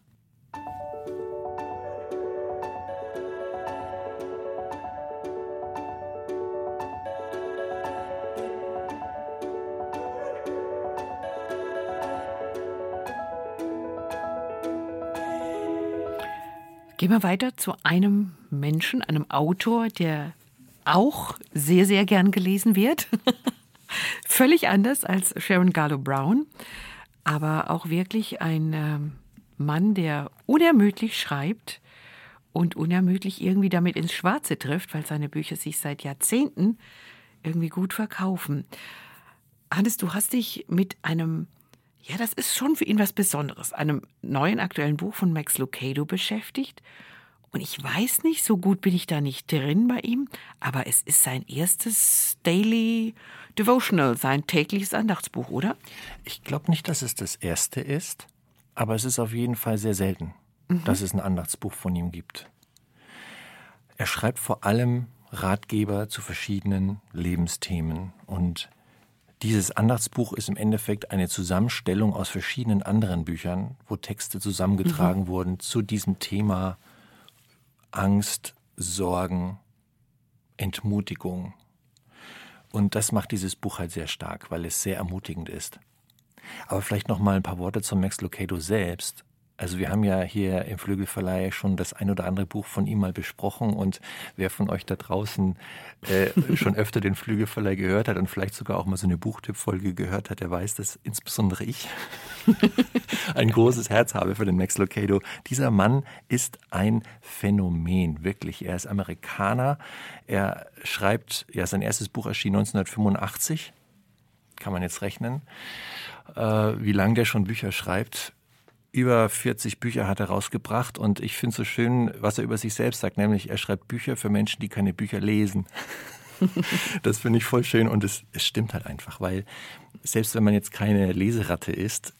Gehen wir weiter zu einem Menschen, einem Autor, der auch sehr, sehr gern gelesen wird. Völlig anders als Sharon Garlow Brown, aber auch wirklich ein äh, Mann, der unermüdlich schreibt und unermüdlich irgendwie damit ins Schwarze trifft, weil seine Bücher sich seit Jahrzehnten irgendwie gut verkaufen. Hannes, du hast dich mit einem ja, das ist schon für ihn was Besonderes. Einem neuen aktuellen Buch von Max Lucado beschäftigt. Und ich weiß nicht, so gut bin ich da nicht drin bei ihm, aber es ist sein erstes Daily Devotional, sein tägliches Andachtsbuch, oder? Ich glaube nicht, dass es das erste ist, aber es ist auf jeden Fall sehr selten, mhm. dass es ein Andachtsbuch von ihm gibt. Er schreibt vor allem Ratgeber zu verschiedenen Lebensthemen und dieses Andachtsbuch ist im Endeffekt eine Zusammenstellung aus verschiedenen anderen Büchern, wo Texte zusammengetragen mhm. wurden zu diesem Thema Angst, Sorgen, Entmutigung. Und das macht dieses Buch halt sehr stark, weil es sehr ermutigend ist. Aber vielleicht noch mal ein paar Worte zum Max Lucado selbst. Also wir haben ja hier im Flügelverleih schon das ein oder andere Buch von ihm mal besprochen und wer von euch da draußen äh, schon öfter den Flügelverleih gehört hat und vielleicht sogar auch mal so eine Buchtippfolge gehört hat, der weiß, dass insbesondere ich ein großes Herz habe für den Max Lucado. Dieser Mann ist ein Phänomen, wirklich. Er ist Amerikaner. Er schreibt, ja, sein erstes Buch erschien 1985. Kann man jetzt rechnen, äh, wie lange der schon Bücher schreibt über 40 Bücher hat er rausgebracht und ich finde es so schön, was er über sich selbst sagt, nämlich er schreibt Bücher für Menschen, die keine Bücher lesen. das finde ich voll schön und es, es stimmt halt einfach, weil selbst wenn man jetzt keine Leseratte ist,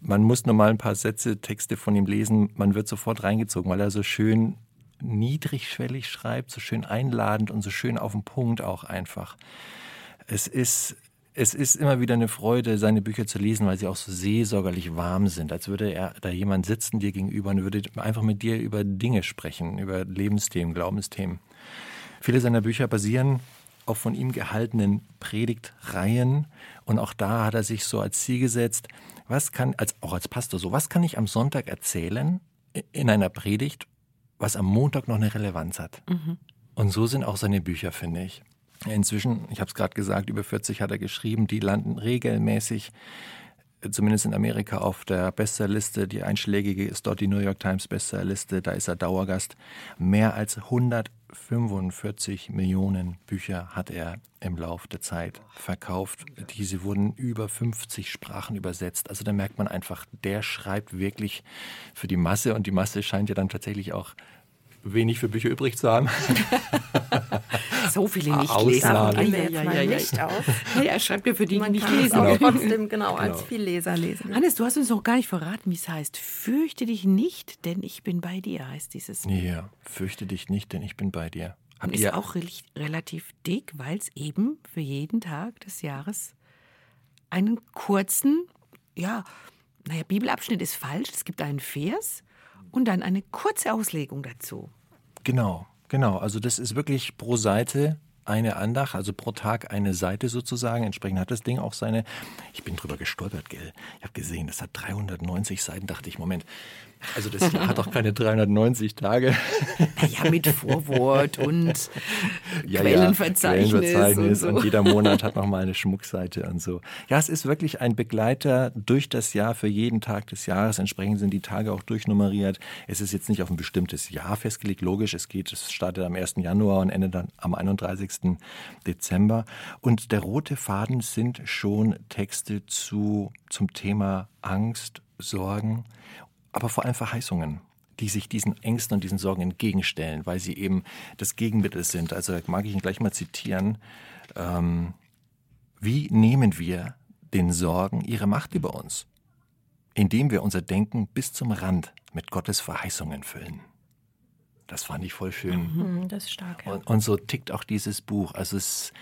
man muss nur mal ein paar Sätze, Texte von ihm lesen, man wird sofort reingezogen, weil er so schön niedrigschwellig schreibt, so schön einladend und so schön auf den Punkt auch einfach. Es ist es ist immer wieder eine Freude, seine Bücher zu lesen, weil sie auch so seelsorgerlich warm sind, als würde er da jemand sitzen dir gegenüber und würde einfach mit dir über Dinge sprechen, über Lebensthemen, Glaubensthemen. Viele seiner Bücher basieren auf von ihm gehaltenen Predigtreihen und auch da hat er sich so als Ziel gesetzt, was kann, als, auch als Pastor so, was kann ich am Sonntag erzählen in einer Predigt, was am Montag noch eine Relevanz hat? Mhm. Und so sind auch seine Bücher, finde ich. Inzwischen, ich habe es gerade gesagt, über 40 hat er geschrieben, die landen regelmäßig, äh, zumindest in Amerika, auf der Bestsellerliste. Die einschlägige ist dort die New York Times Bestsellerliste, da ist er Dauergast. Mehr als 145 Millionen Bücher hat er im Lauf der Zeit verkauft. Diese wurden über 50 Sprachen übersetzt. Also da merkt man einfach, der schreibt wirklich für die Masse und die Masse scheint ja dann tatsächlich auch wenig für Bücher übrig zu haben. so viele Nichtleser. Ausnahmen. Wir jetzt ja, ja, ja, nicht auf. Ja, er schreibt ja für die, Man nicht lesen. auch trotzdem genau, genau, als Vielleser lesen. Hannes, du hast uns noch gar nicht verraten, wie es heißt. Fürchte dich nicht, denn ich bin bei dir, heißt dieses. Ja, fürchte dich nicht, denn ich bin bei dir. Habt Und ist auch re relativ dick, weil es eben für jeden Tag des Jahres einen kurzen, ja, naja, Bibelabschnitt ist falsch. Es gibt einen Vers und dann eine kurze Auslegung dazu. Genau, genau. Also das ist wirklich pro Seite eine Andacht, also pro Tag eine Seite sozusagen. Entsprechend hat das Ding auch seine. Ich bin drüber gestolpert, gell. Ich habe gesehen, das hat 390 Seiten. Dachte ich, Moment, also das Jahr hat doch keine 390 Tage. Ja, mit Vorwort und ja, Quellenverzeichnis. Ja, Quellenverzeichnis und, so. und, jeder Monat hat nochmal eine Schmuckseite und so. Ja, es ist wirklich ein Begleiter durch das Jahr für jeden Tag des Jahres. Entsprechend sind die Tage auch durchnummeriert. Es ist jetzt nicht auf ein bestimmtes Jahr festgelegt. Logisch, es geht, es startet am 1. Januar und endet dann am 31. Dezember. Und der rote Faden sind schon Texte zu, zum Thema Angst, Sorgen aber vor allem Verheißungen die sich diesen Ängsten und diesen Sorgen entgegenstellen, weil sie eben das Gegenmittel sind. Also mag ich ihn gleich mal zitieren. Ähm, wie nehmen wir den Sorgen ihre Macht über uns? Indem wir unser Denken bis zum Rand mit Gottes Verheißungen füllen. Das fand ich voll schön. Mhm, das ist stark. Ja. Und, und, so tickt auch dieses Buch. Also es,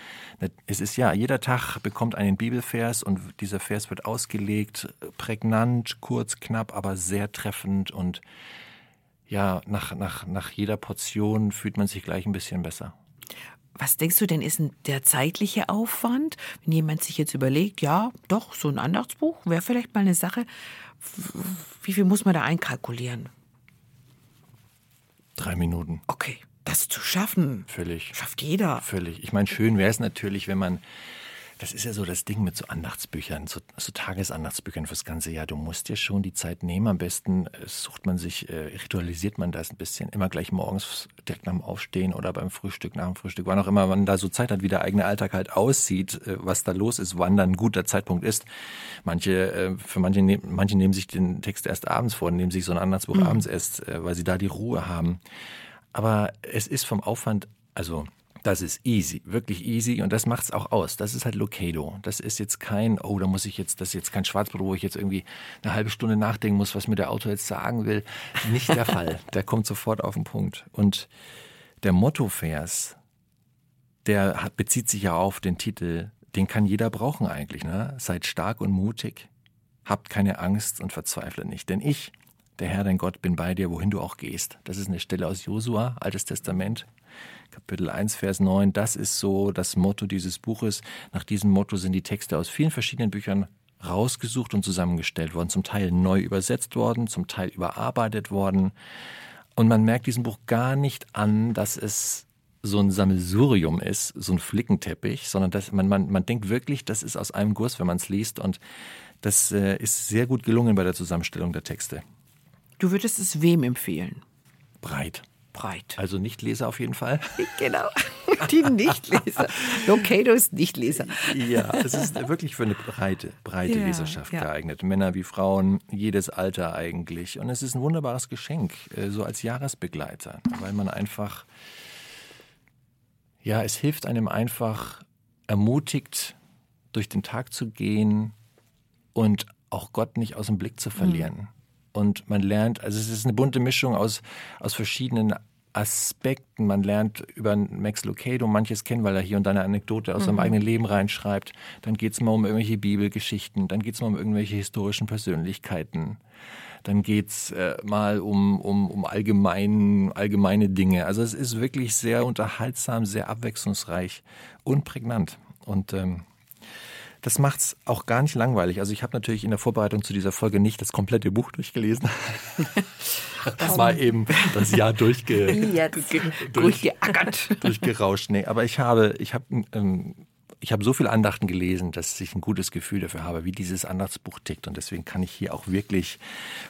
es ist ja, jeder Tag bekommt einen Bibelvers und dieser Vers wird ausgelegt, prägnant, kurz, knapp, aber sehr treffend und ja, nach, nach, nach jeder Portion fühlt man sich gleich ein bisschen besser. Was denkst du denn, ist der zeitliche Aufwand, wenn jemand sich jetzt überlegt, ja, doch, so ein Andachtsbuch wäre vielleicht mal eine Sache. Wie viel muss man da einkalkulieren? Drei Minuten. Okay, das zu schaffen. Völlig. Schafft jeder. Völlig. Ich meine, schön wäre es natürlich, wenn man das ist ja so das Ding mit so Andachtsbüchern, so, so Tagesandachtsbüchern fürs ganze Jahr. Du musst dir schon die Zeit nehmen. Am besten äh, sucht man sich, äh, ritualisiert man das ein bisschen. Immer gleich morgens direkt nach dem Aufstehen oder beim Frühstück, nach dem Frühstück. Wann auch immer man da so Zeit hat, wie der eigene Alltag halt aussieht, äh, was da los ist, wann dann ein guter Zeitpunkt ist. Manche, äh, für manche, ne manche nehmen sich den Text erst abends vor, nehmen sich so ein Andachtsbuch mhm. abends erst, äh, weil sie da die Ruhe haben. Aber es ist vom Aufwand, also das ist easy, wirklich easy und das macht's auch aus. Das ist halt Locado. Das ist jetzt kein, oh, da muss ich jetzt, das ist jetzt kein Schwarzbrot, wo ich jetzt irgendwie eine halbe Stunde nachdenken muss, was mir der Autor jetzt sagen will. Nicht der Fall. Der kommt sofort auf den Punkt. Und der Mottovers, der hat, bezieht sich ja auf den Titel, den kann jeder brauchen eigentlich. Ne? Seid stark und mutig, habt keine Angst und verzweifle nicht. Denn ich, der Herr, dein Gott, bin bei dir, wohin du auch gehst. Das ist eine Stelle aus Josua, Altes Testament. Kapitel 1, Vers 9, das ist so das Motto dieses Buches. Nach diesem Motto sind die Texte aus vielen verschiedenen Büchern rausgesucht und zusammengestellt worden, zum Teil neu übersetzt worden, zum Teil überarbeitet worden. Und man merkt diesem Buch gar nicht an, dass es so ein Sammelsurium ist, so ein Flickenteppich, sondern dass man, man, man denkt wirklich, das ist aus einem Guss, wenn man es liest. Und das äh, ist sehr gut gelungen bei der Zusammenstellung der Texte. Du würdest es wem empfehlen? Breit breit. Also Nichtleser auf jeden Fall. Genau, die Nichtleser. Locado ist Nichtleser. Ja, es ist wirklich für eine breite, breite ja, Leserschaft ja. geeignet. Männer wie Frauen, jedes Alter eigentlich. Und es ist ein wunderbares Geschenk, äh, so als Jahresbegleiter, weil man einfach, ja, es hilft einem einfach ermutigt, durch den Tag zu gehen und auch Gott nicht aus dem Blick zu verlieren. Mhm. Und man lernt, also es ist eine bunte Mischung aus, aus verschiedenen Aspekten. Man lernt über Max Lucado manches kennen, weil er hier und da eine Anekdote aus mhm. seinem eigenen Leben reinschreibt. Dann geht es mal um irgendwelche Bibelgeschichten, dann geht es mal um irgendwelche historischen Persönlichkeiten. Dann geht es äh, mal um, um, um allgemein, allgemeine Dinge. Also es ist wirklich sehr unterhaltsam, sehr abwechslungsreich und prägnant. Und ähm, das es auch gar nicht langweilig. Also ich habe natürlich in der Vorbereitung zu dieser Folge nicht das komplette Buch durchgelesen. Das war eben das Jahr durchge durchgeackert. durchgerauscht. Nee, aber ich habe, ich habe, ähm, ich habe so viele Andachten gelesen, dass ich ein gutes Gefühl dafür habe, wie dieses Andachtsbuch tickt. Und deswegen kann ich hier auch wirklich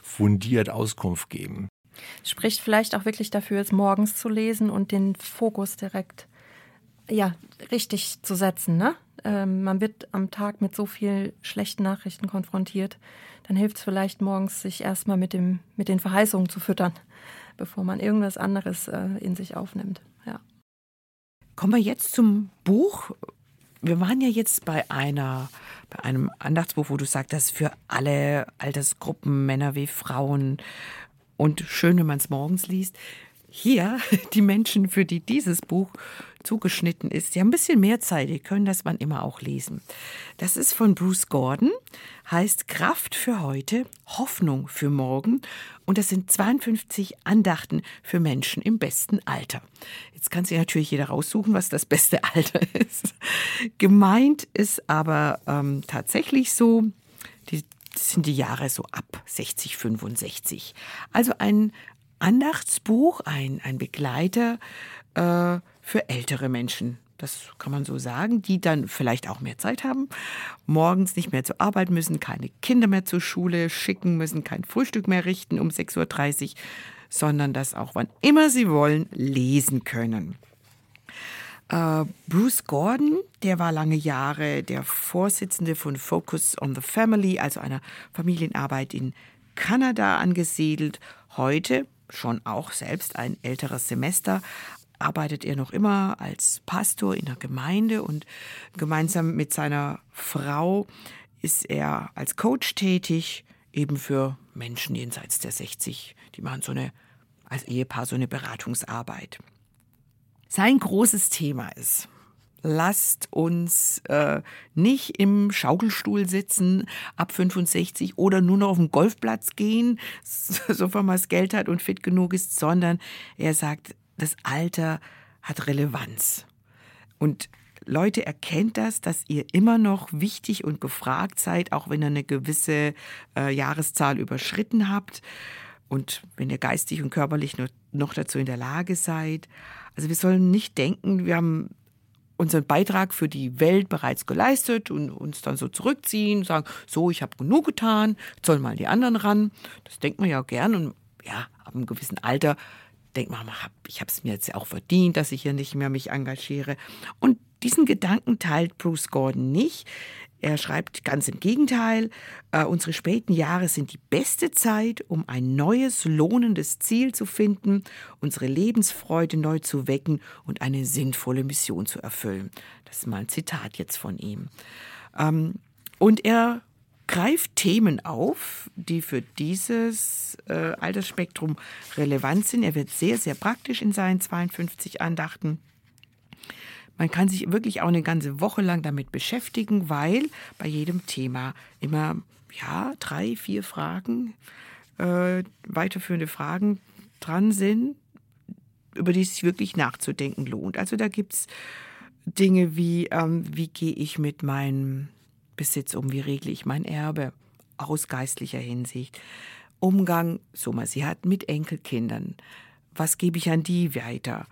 fundiert Auskunft geben. Spricht vielleicht auch wirklich dafür, es morgens zu lesen und den Fokus direkt ja, richtig zu setzen. Ne? Ähm, man wird am Tag mit so vielen schlechten Nachrichten konfrontiert. Dann hilft es vielleicht morgens, sich erstmal mit, mit den Verheißungen zu füttern, bevor man irgendwas anderes äh, in sich aufnimmt. Ja. Kommen wir jetzt zum Buch. Wir waren ja jetzt bei einer, bei einem Andachtsbuch, wo du sagst, das für alle Altersgruppen, Männer wie Frauen und schön, wenn man es morgens liest. Hier, die Menschen, für die dieses Buch zugeschnitten ist. Sie haben ein bisschen mehr Zeit, die können das wann immer auch lesen. Das ist von Bruce Gordon, heißt Kraft für heute, Hoffnung für morgen und das sind 52 Andachten für Menschen im besten Alter. Jetzt kann sich natürlich jeder raussuchen, was das beste Alter ist. Gemeint ist aber ähm, tatsächlich so, die sind die Jahre so ab 60, 65. Also ein Andachtsbuch, ein, ein Begleiter äh, für ältere Menschen. Das kann man so sagen, die dann vielleicht auch mehr Zeit haben, morgens nicht mehr zur Arbeit müssen, keine Kinder mehr zur Schule schicken müssen, kein Frühstück mehr richten um 6.30 Uhr, sondern das auch wann immer sie wollen lesen können. Uh, Bruce Gordon, der war lange Jahre der Vorsitzende von Focus on the Family, also einer Familienarbeit in Kanada angesiedelt. Heute schon auch selbst ein älteres Semester, arbeitet er noch immer als Pastor in der Gemeinde und gemeinsam mit seiner Frau ist er als Coach tätig, eben für Menschen jenseits der 60. Die machen so eine, als Ehepaar so eine Beratungsarbeit. Sein großes Thema ist, lasst uns äh, nicht im Schaukelstuhl sitzen ab 65 oder nur noch auf den Golfplatz gehen, sofern man das Geld hat und fit genug ist, sondern er sagt, das Alter hat Relevanz. Und Leute, erkennt das, dass ihr immer noch wichtig und gefragt seid, auch wenn ihr eine gewisse äh, Jahreszahl überschritten habt und wenn ihr geistig und körperlich noch, noch dazu in der Lage seid. Also wir sollen nicht denken, wir haben unseren Beitrag für die Welt bereits geleistet und uns dann so zurückziehen, sagen, so, ich habe genug getan, jetzt sollen mal die anderen ran. Das denkt man ja gern und ja, ab einem gewissen Alter denkt man, ich habe es mir jetzt auch verdient, dass ich hier nicht mehr mich engagiere. Und diesen Gedanken teilt Bruce Gordon nicht. Er schreibt ganz im Gegenteil, äh, unsere späten Jahre sind die beste Zeit, um ein neues, lohnendes Ziel zu finden, unsere Lebensfreude neu zu wecken und eine sinnvolle Mission zu erfüllen. Das ist mal ein Zitat jetzt von ihm. Ähm, und er greift Themen auf, die für dieses äh, Altersspektrum relevant sind. Er wird sehr, sehr praktisch in seinen 52 Andachten. Man kann sich wirklich auch eine ganze Woche lang damit beschäftigen, weil bei jedem Thema immer ja drei, vier Fragen, äh, weiterführende Fragen dran sind, über die es sich wirklich nachzudenken lohnt. Also da gibt es Dinge wie, ähm, wie gehe ich mit meinem Besitz um, wie regle ich mein Erbe aus geistlicher Hinsicht, Umgang, so mal sie hat, mit Enkelkindern, was gebe ich an die weiter,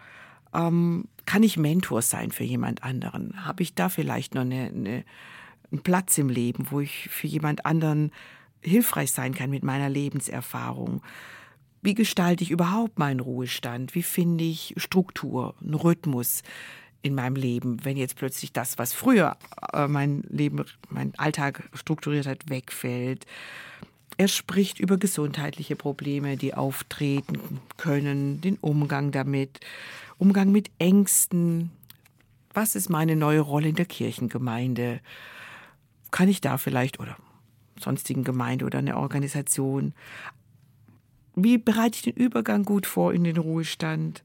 ähm, kann ich Mentor sein für jemand anderen, habe ich da vielleicht noch eine, eine, einen Platz im Leben, wo ich für jemand anderen hilfreich sein kann mit meiner Lebenserfahrung. Wie gestalte ich überhaupt meinen Ruhestand? Wie finde ich Struktur, einen Rhythmus? In meinem Leben, wenn jetzt plötzlich das, was früher äh, mein Leben, mein Alltag strukturiert hat, wegfällt. Er spricht über gesundheitliche Probleme, die auftreten können, den Umgang damit, Umgang mit Ängsten. Was ist meine neue Rolle in der Kirchengemeinde? Kann ich da vielleicht oder sonstigen Gemeinde oder einer Organisation. Wie bereite ich den Übergang gut vor in den Ruhestand?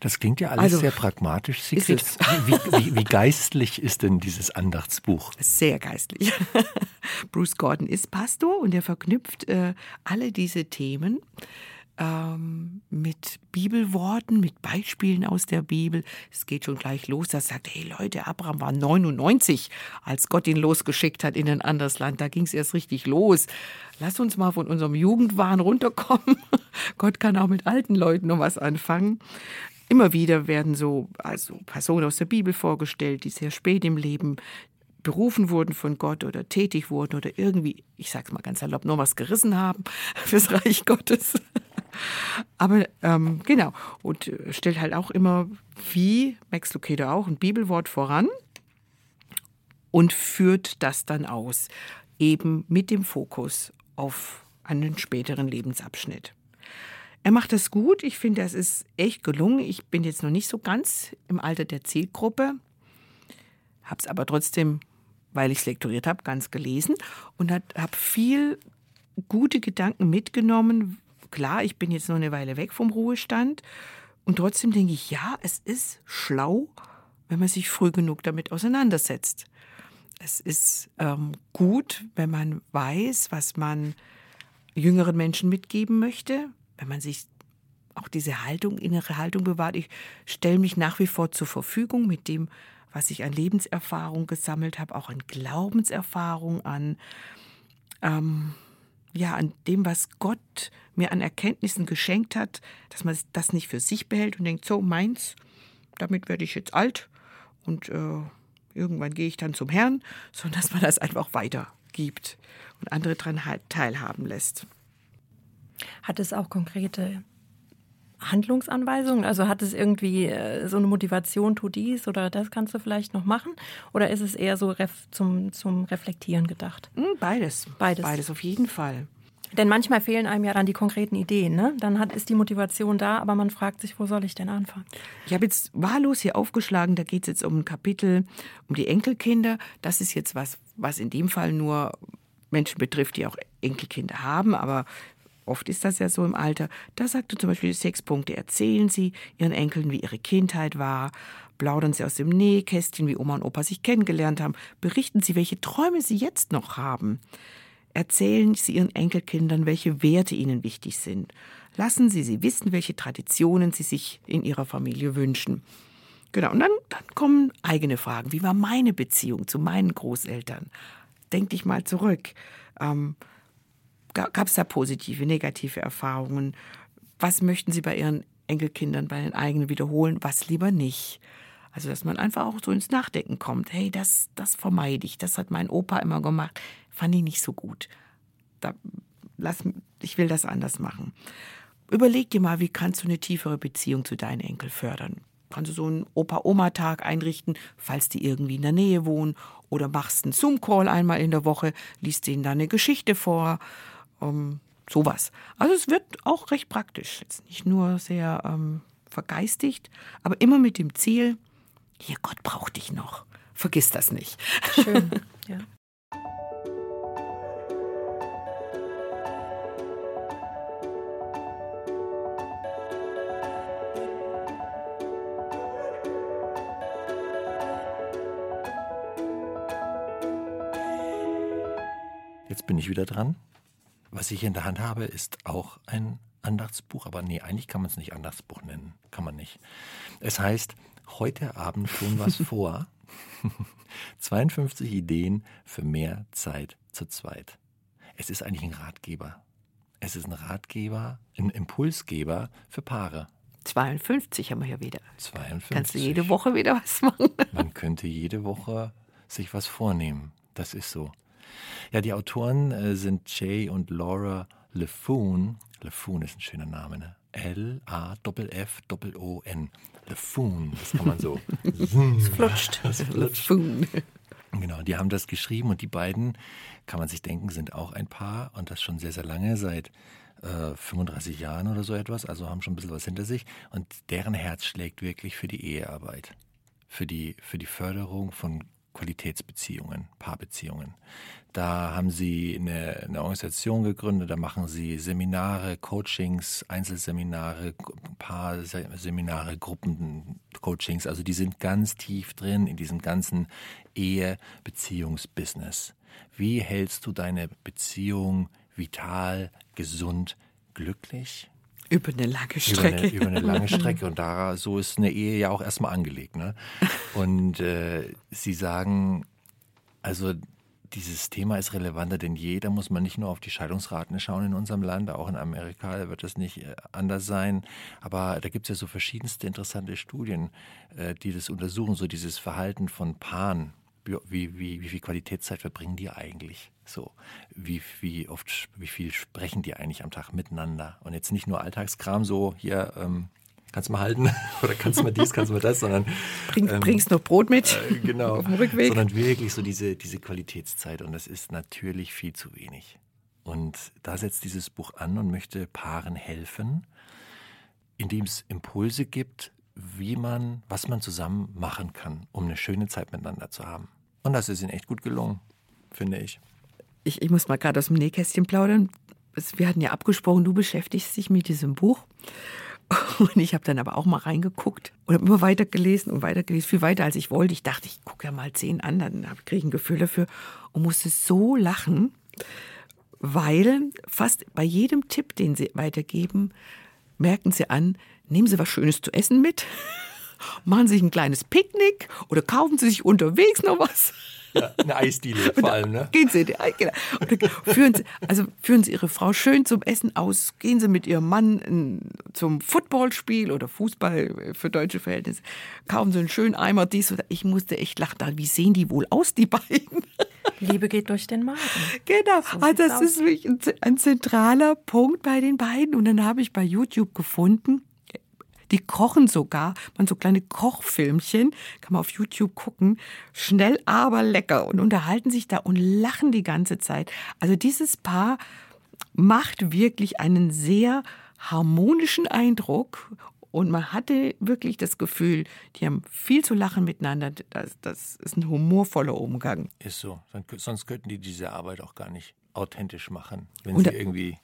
Das klingt ja alles also, sehr pragmatisch, Sigrid. Wie, wie, wie, geistlich ist denn dieses Andachtsbuch? Sehr geistlich. Bruce Gordon ist Pastor und er verknüpft äh, alle diese Themen ähm, mit Bibelworten, mit Beispielen aus der Bibel. Es geht schon gleich los. Da sagt, hey Leute, Abraham war 99, als Gott ihn losgeschickt hat in ein anderes Land. Da ging es erst richtig los. Lass uns mal von unserem Jugendwahn runterkommen. Gott kann auch mit alten Leuten noch was anfangen. Immer wieder werden so also Personen aus der Bibel vorgestellt, die sehr spät im Leben berufen wurden von Gott oder tätig wurden oder irgendwie, ich sag's mal ganz salopp, nur was gerissen haben fürs Reich Gottes. Aber ähm, genau, und äh, stellt halt auch immer, wie Max Lucado auch, ein Bibelwort voran und führt das dann aus, eben mit dem Fokus auf einen späteren Lebensabschnitt. Er macht das gut. Ich finde, es ist echt gelungen. Ich bin jetzt noch nicht so ganz im Alter der Zielgruppe, habe es aber trotzdem, weil ich es lektoriert habe, ganz gelesen und habe viel gute Gedanken mitgenommen, klar, ich bin jetzt noch eine Weile weg vom Ruhestand und trotzdem denke ich, ja, es ist schlau, wenn man sich früh genug damit auseinandersetzt. Es ist ähm, gut, wenn man weiß, was man jüngeren Menschen mitgeben möchte, wenn man sich auch diese Haltung, innere Haltung bewahrt. Ich stelle mich nach wie vor zur Verfügung mit dem, was ich an Lebenserfahrung gesammelt habe, auch an Glaubenserfahrung, an ähm, ja, an dem, was Gott mir an Erkenntnissen geschenkt hat, dass man das nicht für sich behält und denkt, so meins, damit werde ich jetzt alt und äh, irgendwann gehe ich dann zum Herrn, sondern dass man das einfach weitergibt und andere daran halt teilhaben lässt. Hat es auch konkrete Handlungsanweisungen? Also hat es irgendwie äh, so eine Motivation, tu dies oder das kannst du vielleicht noch machen? Oder ist es eher so zum, zum Reflektieren gedacht? Hm, beides. Beides. Beides auf jeden Fall. Denn manchmal fehlen einem ja dann die konkreten Ideen. Ne? Dann hat, ist die Motivation da, aber man fragt sich, wo soll ich denn anfangen? Ich habe jetzt wahllos hier aufgeschlagen, da geht es jetzt um ein Kapitel um die Enkelkinder. Das ist jetzt was, was in dem Fall nur Menschen betrifft, die auch Enkelkinder haben, aber Oft ist das ja so im Alter. Da sagt er zum Beispiel sechs Punkte. Erzählen Sie Ihren Enkeln, wie Ihre Kindheit war. Plaudern Sie aus dem Nähkästchen, wie Oma und Opa sich kennengelernt haben. Berichten Sie, welche Träume Sie jetzt noch haben. Erzählen Sie Ihren Enkelkindern, welche Werte Ihnen wichtig sind. Lassen Sie sie wissen, welche Traditionen Sie sich in Ihrer Familie wünschen. Genau, und dann, dann kommen eigene Fragen. Wie war meine Beziehung zu meinen Großeltern? Denk dich mal zurück. Ähm, Gab es da positive, negative Erfahrungen? Was möchten Sie bei Ihren Enkelkindern, bei den eigenen wiederholen, was lieber nicht? Also, dass man einfach auch so ins Nachdenken kommt. Hey, das, das vermeide ich. Das hat mein Opa immer gemacht. Fand ich nicht so gut. Da, lass, ich will das anders machen. Überleg dir mal, wie kannst du eine tiefere Beziehung zu deinen Enkel fördern? Kannst du so einen Opa-Oma-Tag einrichten, falls die irgendwie in der Nähe wohnen? Oder machst einen Zoom-Call einmal in der Woche, liest denen da eine Geschichte vor ähm, sowas. Also es wird auch recht praktisch. Jetzt nicht nur sehr ähm, vergeistigt, aber immer mit dem Ziel, hier Gott braucht dich noch. Vergiss das nicht. Schön, ja. Jetzt bin ich wieder dran. Was ich in der Hand habe, ist auch ein Andachtsbuch, aber nee, eigentlich kann man es nicht Andachtsbuch nennen. Kann man nicht. Es heißt, heute Abend tun was vor. 52 Ideen für mehr Zeit zu zweit. Es ist eigentlich ein Ratgeber. Es ist ein Ratgeber, ein Impulsgeber für Paare. 52 haben wir ja wieder. 52. Kannst du jede Woche wieder was machen? Man könnte jede Woche sich was vornehmen. Das ist so. Ja, die Autoren äh, sind Jay und Laura LeFoon. LeFoon ist ein schöner Name, ne? L-A-F-F-O-N. LeFoon, das kann man so. es flutscht. Es flutscht. Genau, die haben das geschrieben und die beiden, kann man sich denken, sind auch ein Paar und das schon sehr, sehr lange, seit äh, 35 Jahren oder so etwas, also haben schon ein bisschen was hinter sich und deren Herz schlägt wirklich für die Ehearbeit, für die, für die Förderung von Qualitätsbeziehungen, Paarbeziehungen. Da haben sie eine, eine Organisation gegründet, da machen sie Seminare, Coachings, Einzelseminare, Paarseminare, Gruppencoachings. Also die sind ganz tief drin in diesem ganzen Ehe-Beziehungsbusiness. Wie hältst du deine Beziehung vital, gesund, glücklich? Über eine lange Strecke. Über eine, über eine lange Strecke. Und da, so ist eine Ehe ja auch erstmal angelegt. Ne? Und äh, Sie sagen, also dieses Thema ist relevanter denn je. Da muss man nicht nur auf die Scheidungsraten schauen in unserem Land, auch in Amerika wird das nicht äh, anders sein. Aber da gibt es ja so verschiedenste interessante Studien, äh, die das untersuchen, so dieses Verhalten von Paaren wie, wie, wie viel Qualitätszeit verbringen die eigentlich? So, wie, wie oft, wie viel sprechen die eigentlich am Tag miteinander? Und jetzt nicht nur Alltagskram, so hier, ähm, kannst du mal halten oder kannst du mal dies, kannst du mal das, sondern Bring, ähm, bringst noch Brot mit äh, genau, auf dem Rückweg. Sondern wirklich so diese, diese Qualitätszeit und das ist natürlich viel zu wenig. Und da setzt dieses Buch an und möchte Paaren helfen, indem es Impulse gibt, wie man, was man zusammen machen kann, um eine schöne Zeit miteinander zu haben. Und das ist ihnen echt gut gelungen, finde ich. Ich, ich muss mal gerade aus dem Nähkästchen plaudern. Wir hatten ja abgesprochen, du beschäftigst dich mit diesem Buch. Und ich habe dann aber auch mal reingeguckt und habe immer weiter gelesen und weiter gelesen, viel weiter als ich wollte. Ich dachte, ich gucke ja mal zehn anderen, kriege ein Gefühl dafür und musste so lachen, weil fast bei jedem Tipp, den sie weitergeben, merken sie an, nehmen Sie was Schönes zu essen mit machen sich ein kleines Picknick oder kaufen sie sich unterwegs noch was. Ja, eine Eisdiele vor allem, ne? Gehen Sie, genau. führen sie, also führen Sie Ihre Frau schön zum Essen aus, gehen Sie mit Ihrem Mann zum Footballspiel oder Fußball für deutsche Verhältnisse, kaufen Sie einen schönen Eimer dies oder ich musste echt lachen, wie sehen die wohl aus, die beiden? Liebe geht durch den Magen. Genau, so also das aus. ist wirklich ein, ein zentraler Punkt bei den beiden und dann habe ich bei YouTube gefunden, die kochen sogar, man so kleine Kochfilmchen, kann man auf YouTube gucken, schnell aber lecker und unterhalten sich da und lachen die ganze Zeit. Also dieses Paar macht wirklich einen sehr harmonischen Eindruck und man hatte wirklich das Gefühl, die haben viel zu lachen miteinander. Das, das ist ein humorvoller Umgang. Ist so. Sonst könnten die diese Arbeit auch gar nicht authentisch machen, wenn und sie irgendwie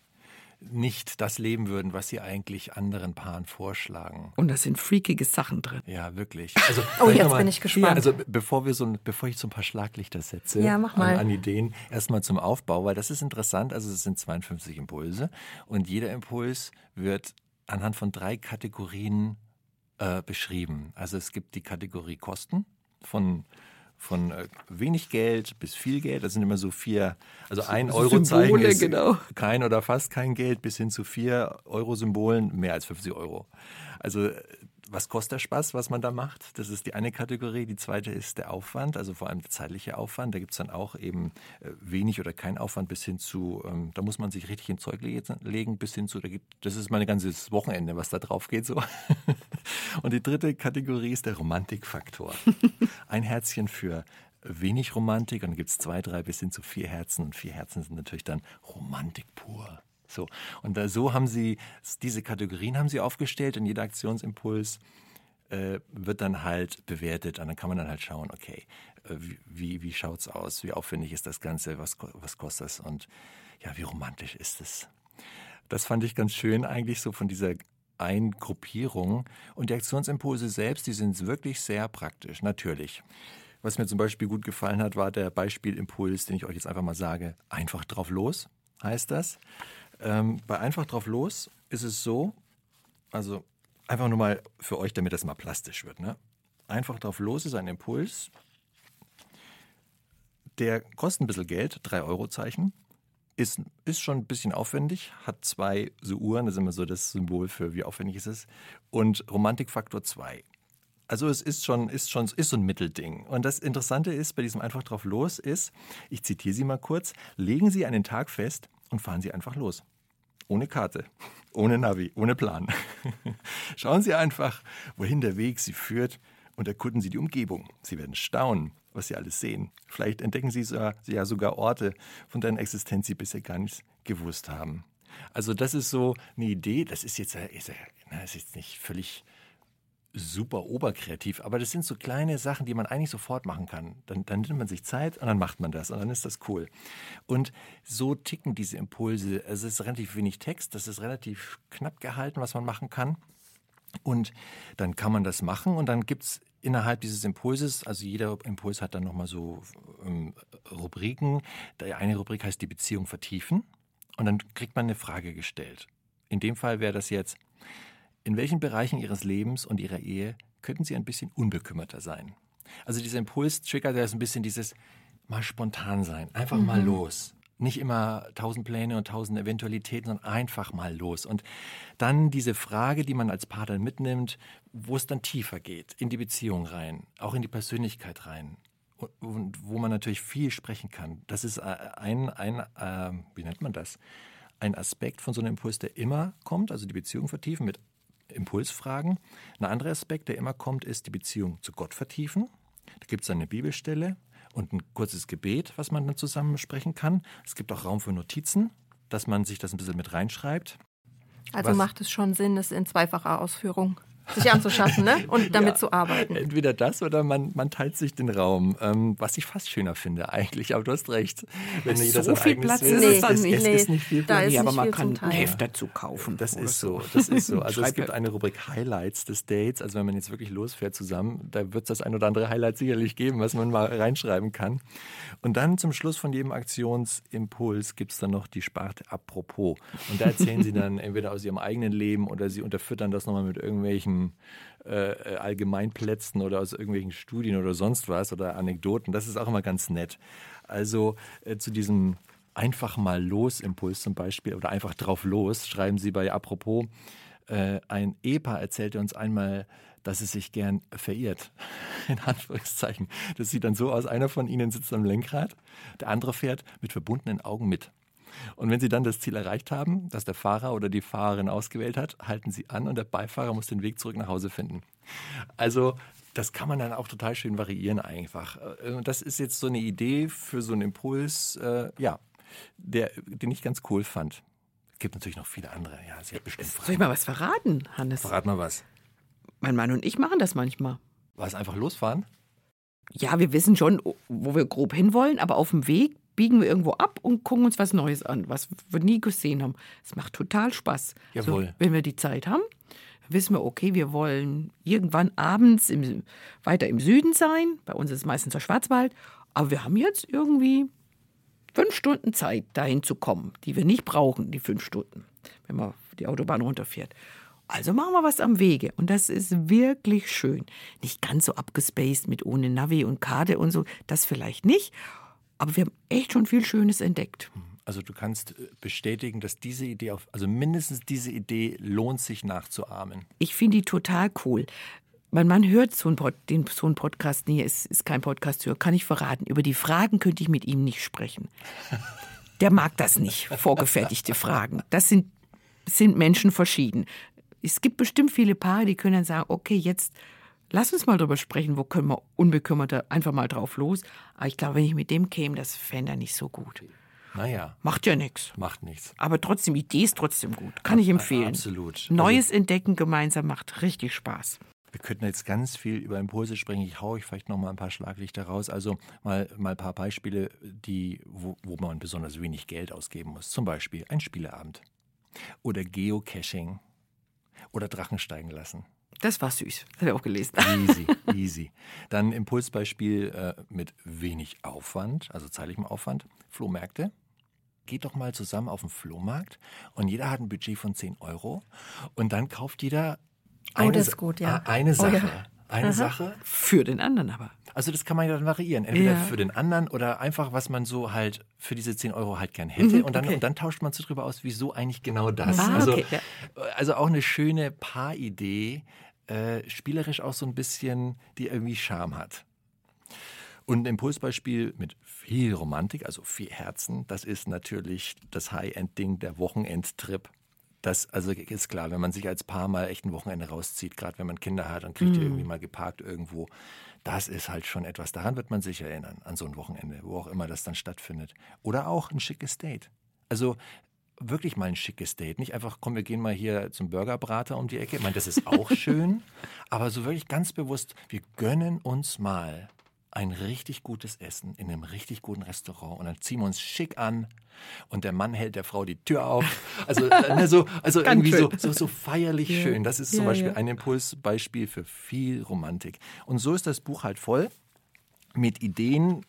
nicht das leben würden, was sie eigentlich anderen Paaren vorschlagen. Und da sind freakige Sachen drin. Ja, wirklich. Also, oh, jetzt mal, bin ich gespannt. Ja, also bevor wir so, bevor ich so ein paar Schlaglichter setze ja, an, an, Ideen, erstmal zum Aufbau, weil das ist interessant. Also es sind 52 Impulse und jeder Impuls wird anhand von drei Kategorien äh, beschrieben. Also es gibt die Kategorie Kosten von von äh, wenig Geld bis viel Geld. Das sind immer so vier, also ein Euro-Zeichen ist genau. kein oder fast kein Geld, bis hin zu vier Euro-Symbolen mehr als 50 Euro. Also was kostet der Spaß, was man da macht? Das ist die eine Kategorie. Die zweite ist der Aufwand, also vor allem der zeitliche Aufwand. Da gibt es dann auch eben äh, wenig oder kein Aufwand bis hin zu, ähm, da muss man sich richtig ins Zeug legen, bis hin zu, da gibt, das ist mein ganzes Wochenende, was da drauf geht. So. Und die dritte Kategorie ist der Romantikfaktor. Ein Herzchen für wenig Romantik und dann gibt es zwei, drei bis hin zu vier Herzen und vier Herzen sind natürlich dann Romantik pur. So. Und da, so haben sie, diese Kategorien haben sie aufgestellt und jeder Aktionsimpuls äh, wird dann halt bewertet und dann kann man dann halt schauen, okay, äh, wie, wie schaut es aus, wie aufwendig ist das Ganze, was, was kostet es und ja, wie romantisch ist es. Das fand ich ganz schön eigentlich so von dieser Eingruppierung. Und die Aktionsimpulse selbst, die sind wirklich sehr praktisch, natürlich. Was mir zum Beispiel gut gefallen hat, war der Beispielimpuls, den ich euch jetzt einfach mal sage. Einfach drauf los heißt das. Ähm, bei Einfach drauf los ist es so, also einfach nur mal für euch, damit das mal plastisch wird. Ne? Einfach drauf los ist ein Impuls, der kostet ein bisschen Geld, 3-Euro-Zeichen, ist, ist schon ein bisschen aufwendig, hat zwei so Uhren, das ist immer so das Symbol für wie aufwendig es ist, und Romantikfaktor 2. Also es ist schon, ist schon ist so ein Mittelding. Und das Interessante ist bei diesem einfach drauf los ist, ich zitiere Sie mal kurz, legen Sie einen Tag fest und fahren Sie einfach los. Ohne Karte, ohne Navi, ohne Plan. Schauen Sie einfach, wohin der Weg Sie führt und erkunden Sie die Umgebung. Sie werden staunen, was Sie alles sehen. Vielleicht entdecken Sie ja sogar Orte, von deren Existenz Sie bisher gar nichts gewusst haben. Also das ist so eine Idee, das ist jetzt, ist, ist jetzt nicht völlig super oberkreativ, aber das sind so kleine Sachen, die man eigentlich sofort machen kann. Dann, dann nimmt man sich Zeit und dann macht man das und dann ist das cool. Und so ticken diese Impulse. Es ist relativ wenig Text, das ist relativ knapp gehalten, was man machen kann. Und dann kann man das machen und dann gibt es innerhalb dieses Impulses, also jeder Impuls hat dann nochmal so ähm, Rubriken. Die eine Rubrik heißt die Beziehung vertiefen und dann kriegt man eine Frage gestellt. In dem Fall wäre das jetzt, in welchen Bereichen Ihres Lebens und Ihrer Ehe könnten Sie ein bisschen unbekümmerter sein? Also dieser Impuls triggert ja so ein bisschen dieses mal spontan sein, einfach mhm. mal los. Nicht immer tausend Pläne und tausend Eventualitäten, sondern einfach mal los. Und dann diese Frage, die man als Partner mitnimmt, wo es dann tiefer geht, in die Beziehung rein, auch in die Persönlichkeit rein. Und wo man natürlich viel sprechen kann. Das ist äh, ein, ein äh, wie nennt man das? Ein Aspekt von so einem Impuls, der immer kommt, also die Beziehung vertiefen mit Impulsfragen. Ein anderer Aspekt, der immer kommt, ist die Beziehung zu Gott vertiefen. Da gibt es eine Bibelstelle und ein kurzes Gebet, was man dann zusammen sprechen kann. Es gibt auch Raum für Notizen, dass man sich das ein bisschen mit reinschreibt. Also was macht es schon Sinn, es in zweifacher Ausführung sich anzuschaffen ne? und damit ja, zu arbeiten. Entweder das oder man, man teilt sich den Raum, ähm, was ich fast schöner finde eigentlich, aber du hast recht. Wenn so jeder viel Platz ist es dann nicht. Es, es ist nicht viel Platz. Nee, aber man kann ein Heft dazu kaufen. Das ist so, das ist so. Also es gibt eine Rubrik Highlights des Dates, also wenn man jetzt wirklich losfährt zusammen, da wird es das ein oder andere Highlight sicherlich geben, was man mal reinschreiben kann. Und dann zum Schluss von jedem Aktionsimpuls gibt es dann noch die Sparte Apropos. Und da erzählen sie dann entweder aus ihrem eigenen Leben oder sie unterfüttern das nochmal mit irgendwelchen irgendwelchen äh, Allgemeinplätzen oder aus irgendwelchen Studien oder sonst was oder Anekdoten. Das ist auch immer ganz nett. Also äh, zu diesem einfach mal los Impuls zum Beispiel oder einfach drauf los, schreiben Sie bei Apropos, äh, ein Ehepaar erzählte uns einmal, dass es sich gern verirrt. In Anführungszeichen. Das sieht dann so aus, einer von ihnen sitzt am Lenkrad, der andere fährt mit verbundenen Augen mit. Und wenn Sie dann das Ziel erreicht haben, das der Fahrer oder die Fahrerin ausgewählt hat, halten Sie an und der Beifahrer muss den Weg zurück nach Hause finden. Also das kann man dann auch total schön variieren einfach. Äh, und das ist jetzt so eine Idee für so einen Impuls, äh, ja, der, den ich ganz cool fand. Es gibt natürlich noch viele andere. Ja, Sie hat bestimmt Fragen. Soll ich mal was verraten, Hannes? Verrat mal was. Mein Mann und ich machen das manchmal. Was, einfach losfahren? Ja, wir wissen schon, wo wir grob hinwollen, aber auf dem Weg biegen wir irgendwo ab und gucken uns was Neues an, was wir nie gesehen haben. Es macht total Spaß. Jawohl. So, wenn wir die Zeit haben, wissen wir, okay, wir wollen irgendwann abends im, weiter im Süden sein. Bei uns ist es meistens der Schwarzwald. Aber wir haben jetzt irgendwie fünf Stunden Zeit, dahin zu kommen, die wir nicht brauchen, die fünf Stunden, wenn man die Autobahn runterfährt. Also machen wir was am Wege. Und das ist wirklich schön. Nicht ganz so abgespaced mit ohne Navi und Karte und so, das vielleicht nicht. Aber wir haben echt schon viel Schönes entdeckt. Also du kannst äh, bestätigen, dass diese Idee, auf, also mindestens diese Idee lohnt sich nachzuahmen. Ich finde die total cool. Mein Mann hört so einen, Pod, den, so einen Podcast nie, es ist kein Podcast kann ich verraten. Über die Fragen könnte ich mit ihm nicht sprechen. Der mag das nicht, vorgefertigte Fragen. Das sind, sind Menschen verschieden. Es gibt bestimmt viele Paare, die können dann sagen, okay, jetzt Lass uns mal drüber sprechen, wo können wir unbekümmerter einfach mal drauf los. Aber ich glaube, wenn ich mit dem käme, das fände er nicht so gut. Naja. Macht ja nichts. Macht nichts. Aber trotzdem, Idee ist trotzdem gut. Kann ich empfehlen. Absolut. Neues also, Entdecken gemeinsam macht richtig Spaß. Wir könnten jetzt ganz viel über Impulse sprechen. Ich haue euch vielleicht noch mal ein paar Schlaglichter raus. Also mal, mal ein paar Beispiele, die, wo, wo man besonders wenig Geld ausgeben muss. Zum Beispiel ein Spieleabend. Oder Geocaching. Oder Drachen steigen lassen. Das war süß. Habe ich auch gelesen. Easy, easy. Dann Impulsbeispiel äh, mit wenig Aufwand, also zeitlichem Aufwand. Flohmärkte. Geht doch mal zusammen auf den Flohmarkt und jeder hat ein Budget von 10 Euro und dann kauft jeder eine, oh, das ist gut, ja. eine Sache. Oh, ja. Eine Aha. Sache. Für den anderen aber. Also das kann man ja dann variieren. Entweder ja. für den anderen oder einfach, was man so halt für diese 10 Euro halt gern hätte. Mhm, und, dann, okay. und dann tauscht man sich darüber aus, wieso eigentlich genau das. Ah, also, okay, ja. also auch eine schöne Paaridee, äh, spielerisch auch so ein bisschen, die irgendwie Charme hat. Und ein Impulsbeispiel mit viel Romantik, also viel Herzen, das ist natürlich das High-End-Ding, der Wochenendtrip. Das also ist klar, wenn man sich als Paar mal echt ein Wochenende rauszieht, gerade wenn man Kinder hat und kriegt mhm. irgendwie mal geparkt irgendwo, das ist halt schon etwas. Daran wird man sich erinnern, an so ein Wochenende, wo auch immer das dann stattfindet. Oder auch ein schickes Date. Also wirklich mal ein schickes Date. Nicht einfach, komm, wir gehen mal hier zum Burgerbrater um die Ecke. Ich meine, das ist auch schön. aber so wirklich ganz bewusst, wir gönnen uns mal ein richtig gutes Essen in einem richtig guten Restaurant und dann ziehen wir uns schick an und der Mann hält der Frau die Tür auf. Also, ne, so, also irgendwie so, so, so feierlich ja. schön. Das ist zum ja, Beispiel ja. ein Impulsbeispiel für viel Romantik. Und so ist das Buch halt voll mit Ideen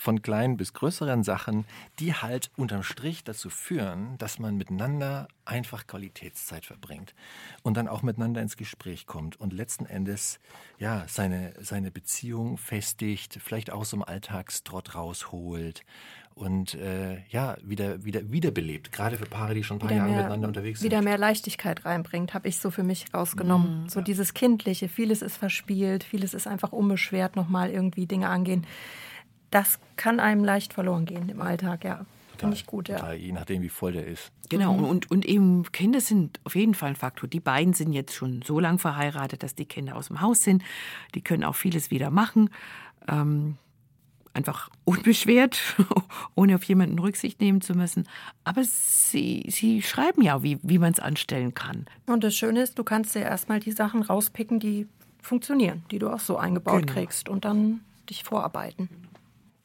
von kleinen bis größeren Sachen, die halt unterm Strich dazu führen, dass man miteinander einfach Qualitätszeit verbringt und dann auch miteinander ins Gespräch kommt und letzten Endes ja seine, seine Beziehung festigt, vielleicht aus so einem Alltagstrott rausholt und äh, ja, wieder, wieder, wiederbelebt, gerade für Paare, die schon ein paar Jahre miteinander unterwegs sind. Wieder mehr Leichtigkeit reinbringt, habe ich so für mich rausgenommen. Mhm, so ja. dieses Kindliche, vieles ist verspielt, vieles ist einfach unbeschwert nochmal irgendwie Dinge angehen das kann einem leicht verloren gehen im Alltag, ja. Finde ich gut, ja. je nachdem, wie voll der ist. Genau, mhm. und, und eben Kinder sind auf jeden Fall ein Faktor. Die beiden sind jetzt schon so lange verheiratet, dass die Kinder aus dem Haus sind. Die können auch vieles wieder machen. Ähm, einfach unbeschwert, ohne auf jemanden Rücksicht nehmen zu müssen. Aber sie, sie schreiben ja, wie, wie man es anstellen kann. Und das Schöne ist, du kannst dir erstmal die Sachen rauspicken, die funktionieren, die du auch so eingebaut genau. kriegst und dann dich vorarbeiten.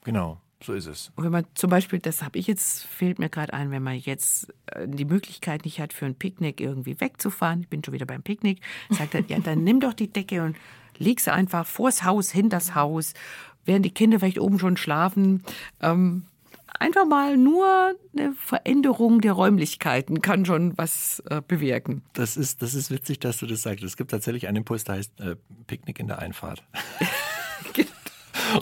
Genau. So ist es. Und wenn man zum Beispiel, das habe ich jetzt, fehlt mir gerade ein, wenn man jetzt äh, die Möglichkeit nicht hat, für ein Picknick irgendwie wegzufahren, ich bin schon wieder beim Picknick, sagt er, ja, dann nimm doch die Decke und leg sie einfach vors Haus, hinters Haus, während die Kinder vielleicht oben schon schlafen. Ähm, einfach mal nur eine Veränderung der Räumlichkeiten kann schon was äh, bewirken. Das ist, das ist witzig, dass du das sagst. Es gibt tatsächlich einen Impuls, der heißt äh, Picknick in der Einfahrt.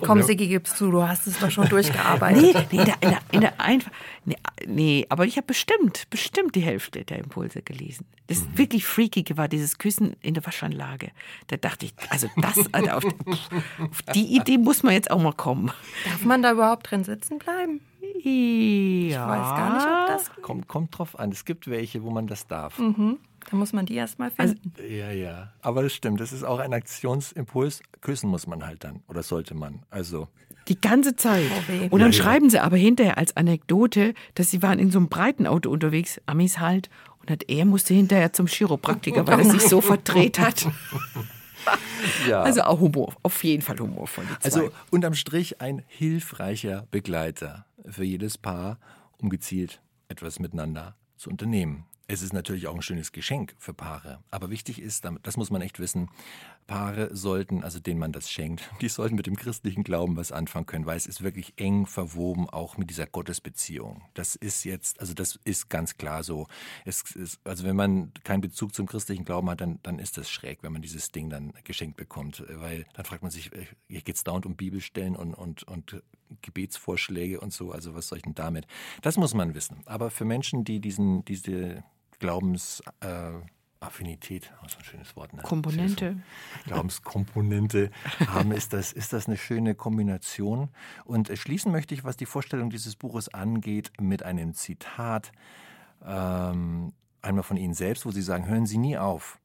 Komm, Sigi, gibst zu, du hast es doch schon durchgearbeitet. nee, nee, in der, in der, in der Einf nee, nee, aber ich habe bestimmt, bestimmt die Hälfte der Impulse gelesen. Das mhm. wirklich Freakige war dieses Küssen in der Waschanlage. Da dachte ich, also das, also auf, auf die Idee muss man jetzt auch mal kommen. Darf man da überhaupt drin sitzen bleiben? Ja. Ich weiß gar nicht, ob das. Kommt, kommt drauf an. Es gibt welche, wo man das darf. Mhm. Da muss man die erstmal also, finden. Also, ja, ja. Aber das stimmt. Das ist auch ein Aktionsimpuls. Küssen muss man halt dann. Oder sollte man. Also. Die ganze Zeit. Oh, und dann ja, schreiben sie aber hinterher als Anekdote, dass sie waren in so einem breiten Auto unterwegs, Amis halt. Und hat, er musste hinterher zum Chiropraktiker, weil er sich so verdreht hat. ja. Also auch Humor, auf jeden Fall Humor von die zwei. Also unterm Strich ein hilfreicher Begleiter für jedes Paar, um gezielt etwas miteinander zu unternehmen. Es ist natürlich auch ein schönes Geschenk für Paare. Aber wichtig ist, das muss man echt wissen, Paare sollten, also denen man das schenkt, die sollten mit dem christlichen Glauben was anfangen können, weil es ist wirklich eng verwoben auch mit dieser Gottesbeziehung. Das ist jetzt, also das ist ganz klar so. Ist, also wenn man keinen Bezug zum christlichen Glauben hat, dann, dann ist das schräg, wenn man dieses Ding dann geschenkt bekommt, weil dann fragt man sich, äh, hier geht es dauernd um Bibelstellen und, und, und Gebetsvorschläge und so, also was soll ich denn damit? Das muss man wissen. Aber für Menschen, die diesen, diese Glaubensaffinität, äh, so ein schönes Wort, ne? Komponente. Glaubenskomponente haben, ist das, ist das eine schöne Kombination. Und schließen möchte ich, was die Vorstellung dieses Buches angeht, mit einem Zitat, ähm, einmal von Ihnen selbst, wo Sie sagen, hören Sie nie auf,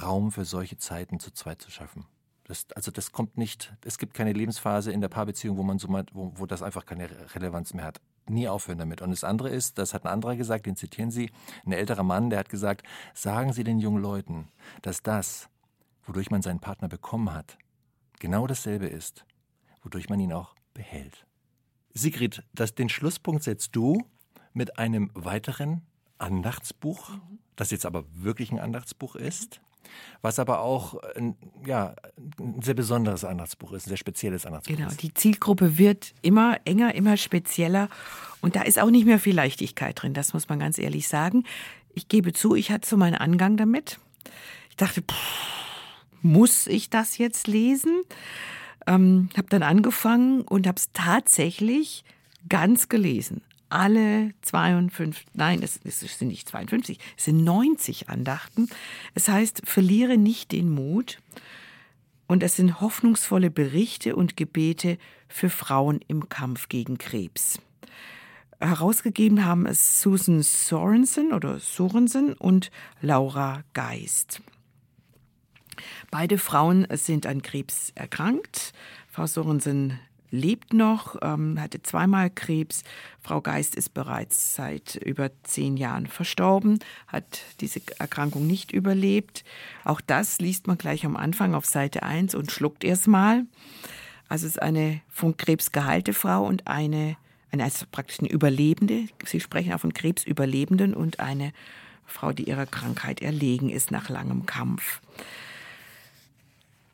Raum für solche Zeiten zu zweit zu schaffen. Das, also das kommt nicht, es gibt keine Lebensphase in der Paarbeziehung, wo man so mal, wo, wo das einfach keine Relevanz mehr hat. Nie aufhören damit. Und das andere ist, das hat ein anderer gesagt, den zitieren Sie, ein älterer Mann, der hat gesagt, sagen Sie den jungen Leuten, dass das, wodurch man seinen Partner bekommen hat, genau dasselbe ist, wodurch man ihn auch behält. Sigrid, das, den Schlusspunkt setzt du mit einem weiteren Andachtsbuch, das jetzt aber wirklich ein Andachtsbuch ist was aber auch ein, ja, ein sehr besonderes Andachtsbuch ist, ein sehr spezielles Andachtsbuch. Genau, die Zielgruppe wird immer enger, immer spezieller und da ist auch nicht mehr viel Leichtigkeit drin, das muss man ganz ehrlich sagen. Ich gebe zu, ich hatte so meinen Angang damit. Ich dachte, pff, muss ich das jetzt lesen? Ähm, habe dann angefangen und habe es tatsächlich ganz gelesen alle 52, nein, es, es, sind nicht 52, es sind 90 Andachten. Es heißt, verliere nicht den Mut. Und es sind hoffnungsvolle Berichte und Gebete für Frauen im Kampf gegen Krebs. Herausgegeben haben es Susan Sorensen oder Sorensen und Laura Geist. Beide Frauen sind an Krebs erkrankt. Frau Sorensen lebt noch, ähm, hatte zweimal Krebs. Frau Geist ist bereits seit über zehn Jahren verstorben, hat diese Erkrankung nicht überlebt. Auch das liest man gleich am Anfang auf Seite 1 und schluckt erst mal. Also es ist eine von Krebs geheilte Frau und eine, eine also praktisch eine Überlebende. Sie sprechen auch von Krebsüberlebenden und eine Frau, die ihrer Krankheit erlegen ist nach langem Kampf.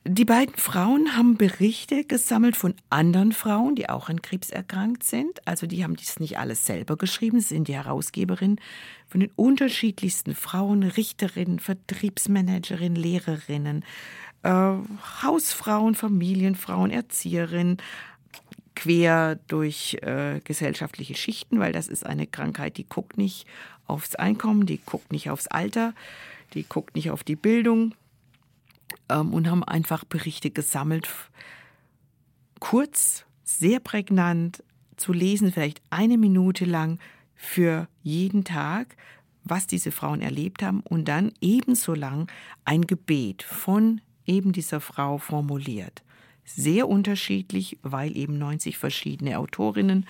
Die beiden Frauen haben Berichte gesammelt von anderen Frauen, die auch an Krebs erkrankt sind. Also die haben dies nicht alles selber geschrieben, sie sind die Herausgeberin von den unterschiedlichsten Frauen, Richterinnen, Vertriebsmanagerinnen, Lehrerinnen, äh, Hausfrauen, Familienfrauen, Erzieherinnen, quer durch äh, gesellschaftliche Schichten, weil das ist eine Krankheit, die guckt nicht aufs Einkommen, die guckt nicht aufs Alter, die guckt nicht auf die Bildung ähm, und haben einfach Berichte gesammelt, kurz, sehr prägnant zu lesen, vielleicht eine Minute lang für jeden Tag, was diese Frauen erlebt haben und dann ebenso lang ein Gebet von eben dieser Frau formuliert. Sehr unterschiedlich, weil eben 90 verschiedene Autorinnen,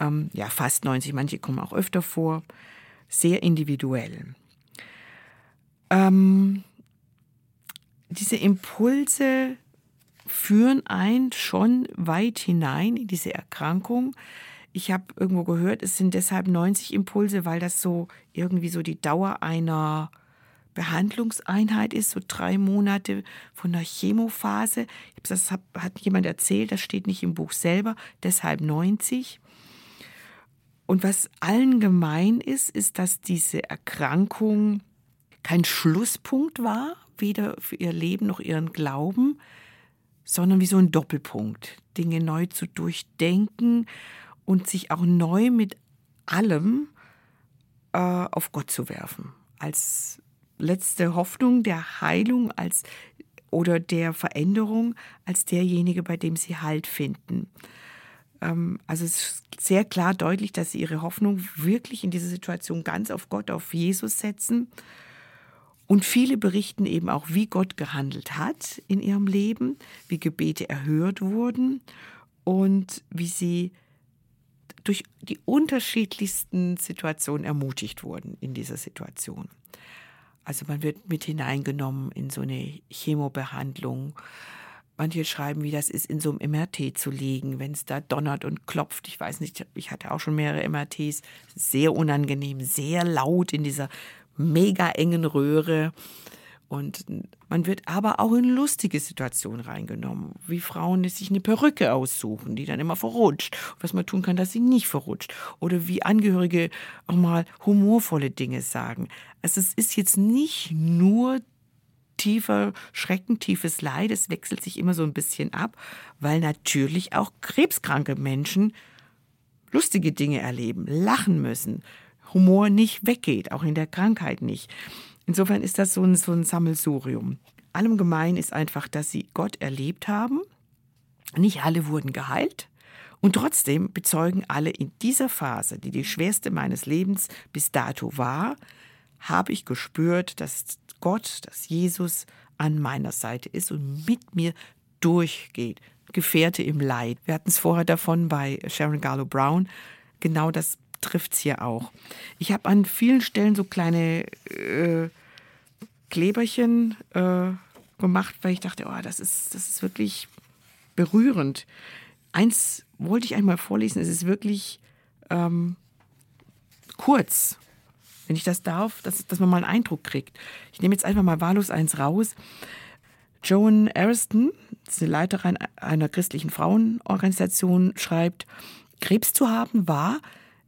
ähm, ja fast 90, manche kommen auch öfter vor, sehr individuell. Ähm, diese Impulse führen ein schon weit hinein in diese Erkrankung. Ich habe irgendwo gehört, es sind deshalb 90 Impulse, weil das so irgendwie so die Dauer einer Behandlungseinheit ist, so drei Monate von der Chemophase. Das hat jemand erzählt, das steht nicht im Buch selber, deshalb 90. Und was allen gemein ist, ist, dass diese Erkrankung kein Schlusspunkt war, weder für ihr Leben noch ihren Glauben, sondern wie so ein Doppelpunkt, Dinge neu zu durchdenken und sich auch neu mit allem äh, auf Gott zu werfen, als letzte Hoffnung der Heilung als oder der Veränderung als derjenige, bei dem sie Halt finden. Ähm, also es ist sehr klar deutlich, dass sie ihre Hoffnung wirklich in dieser Situation ganz auf Gott, auf Jesus setzen. Und viele berichten eben auch, wie Gott gehandelt hat in ihrem Leben, wie Gebete erhört wurden und wie sie durch die unterschiedlichsten Situationen ermutigt wurden in dieser Situation. Also man wird mit hineingenommen in so eine Chemobehandlung. Manche schreiben, wie das ist, in so einem MRT zu liegen, wenn es da donnert und klopft. Ich weiß nicht, ich hatte auch schon mehrere MRTs. Sehr unangenehm, sehr laut in dieser mega engen Röhre. Und man wird aber auch in lustige Situationen reingenommen, wie Frauen, die sich eine Perücke aussuchen, die dann immer verrutscht. was man tun kann, dass sie nicht verrutscht. Oder wie Angehörige auch mal humorvolle Dinge sagen. Also es ist jetzt nicht nur tiefer Schrecken, tiefes Leid, es wechselt sich immer so ein bisschen ab, weil natürlich auch krebskranke Menschen lustige Dinge erleben, lachen müssen, Humor nicht weggeht, auch in der Krankheit nicht. Insofern ist das so ein, so ein Sammelsurium. Allem gemein ist einfach, dass sie Gott erlebt haben. Nicht alle wurden geheilt. Und trotzdem bezeugen alle in dieser Phase, die die schwerste meines Lebens bis dato war, habe ich gespürt, dass Gott, dass Jesus an meiner Seite ist und mit mir durchgeht. Gefährte im Leid. Wir hatten es vorher davon bei Sharon Garlow Brown. Genau das trifft es hier auch. Ich habe an vielen Stellen so kleine äh, Kleberchen äh, gemacht, weil ich dachte, oh, das ist, das ist wirklich berührend. Eins wollte ich einmal vorlesen, es ist wirklich ähm, kurz, wenn ich das darf, dass, dass man mal einen Eindruck kriegt. Ich nehme jetzt einfach mal wahllos eins raus. Joan Ariston, die Leiterin einer christlichen Frauenorganisation, schreibt, Krebs zu haben war,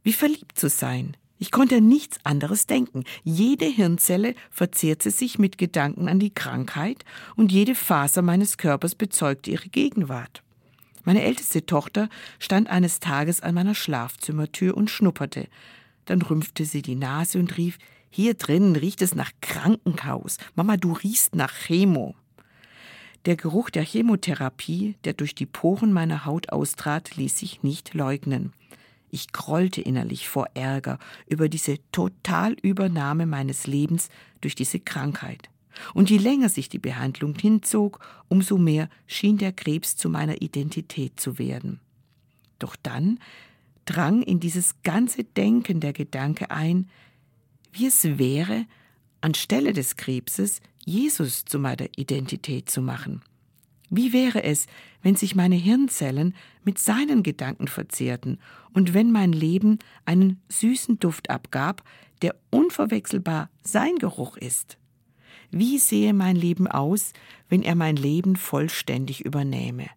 wie verliebt zu sein. Ich konnte an nichts anderes denken. Jede Hirnzelle verzehrte sich mit Gedanken an die Krankheit und jede Faser meines Körpers bezeugte ihre Gegenwart. Meine älteste Tochter stand eines Tages an meiner Schlafzimmertür und schnupperte. Dann rümpfte sie die Nase und rief, hier drinnen riecht es nach Krankenhaus. Mama, du riechst nach Chemo. Der Geruch der Chemotherapie, der durch die Poren meiner Haut austrat, ließ sich nicht leugnen. Ich grollte innerlich vor Ärger über diese Totalübernahme meines Lebens durch diese Krankheit. Und je länger sich die Behandlung hinzog, umso mehr schien der Krebs zu meiner Identität zu werden. Doch dann drang in dieses ganze Denken der Gedanke ein, wie es wäre, anstelle des Krebses Jesus zu meiner Identität zu machen. Wie wäre es, wenn sich meine Hirnzellen mit seinen Gedanken verzehrten und wenn mein Leben einen süßen Duft abgab, der unverwechselbar sein Geruch ist? Wie sehe mein Leben aus, wenn er mein Leben vollständig übernähme?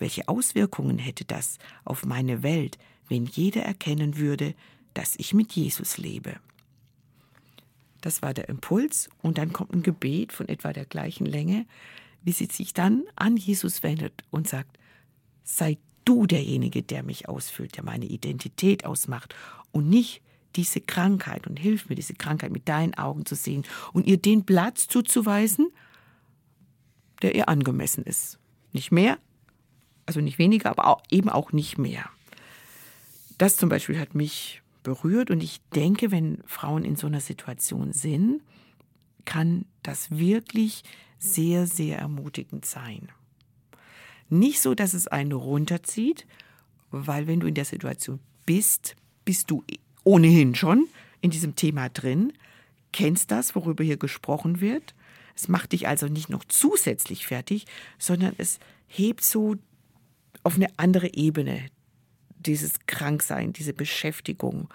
Welche Auswirkungen hätte das auf meine Welt, wenn jeder erkennen würde, dass ich mit Jesus lebe? Das war der Impuls und dann kommt ein Gebet von etwa der gleichen Länge, wie sie sich dann an Jesus wendet und sagt, sei du derjenige, der mich ausfüllt, der meine Identität ausmacht und nicht diese Krankheit und hilf mir, diese Krankheit mit deinen Augen zu sehen und ihr den Platz zuzuweisen, der ihr angemessen ist. Nicht mehr, also nicht weniger, aber auch, eben auch nicht mehr. Das zum Beispiel hat mich berührt und ich denke, wenn Frauen in so einer Situation sind, kann das wirklich sehr, sehr ermutigend sein. Nicht so, dass es einen runterzieht, weil wenn du in der Situation bist, bist du ohnehin schon in diesem Thema drin, kennst das, worüber hier gesprochen wird. Es macht dich also nicht noch zusätzlich fertig, sondern es hebt so auf eine andere Ebene dieses Kranksein, diese Beschäftigung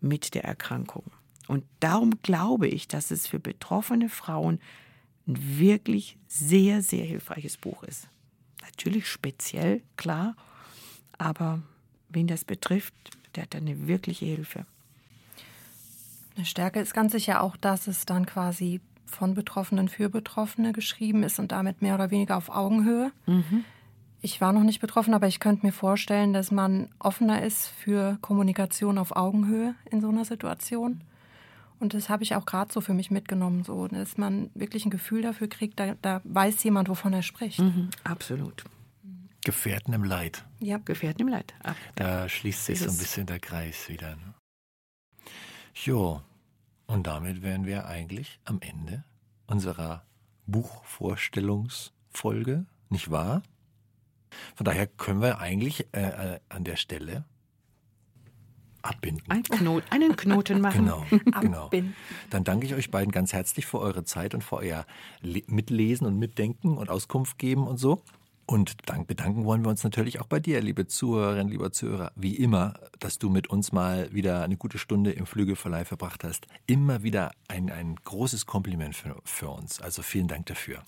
mit der Erkrankung. Und darum glaube ich, dass es für betroffene Frauen ein wirklich sehr, sehr hilfreiches Buch ist. Natürlich speziell, klar, aber wen das betrifft, der hat eine wirkliche Hilfe. Eine Stärke ist ganz sicher auch, dass es dann quasi von Betroffenen für Betroffene geschrieben ist und damit mehr oder weniger auf Augenhöhe. Mhm. Ich war noch nicht betroffen, aber ich könnte mir vorstellen, dass man offener ist für Kommunikation auf Augenhöhe in so einer Situation. Und das habe ich auch gerade so für mich mitgenommen, so, dass man wirklich ein Gefühl dafür kriegt, da, da weiß jemand, wovon er spricht. Mhm, absolut. Gefährten im Leid. Ja, Gefährten im Leid. Ab. Da schließt sich so ein bisschen der Kreis wieder. Ne? Jo, und damit wären wir eigentlich am Ende unserer Buchvorstellungsfolge, nicht wahr? Von daher können wir eigentlich äh, äh, an der Stelle abbinden. Ein Knot, einen Knoten machen. Genau, genau. Dann danke ich euch beiden ganz herzlich für eure Zeit und für euer Mitlesen und Mitdenken und Auskunft geben und so. Und dank bedanken wollen wir uns natürlich auch bei dir, liebe Zuhörerinnen, lieber Zuhörer, wie immer, dass du mit uns mal wieder eine gute Stunde im Flügelverleih verbracht hast. Immer wieder ein, ein großes Kompliment für, für uns. Also vielen Dank dafür.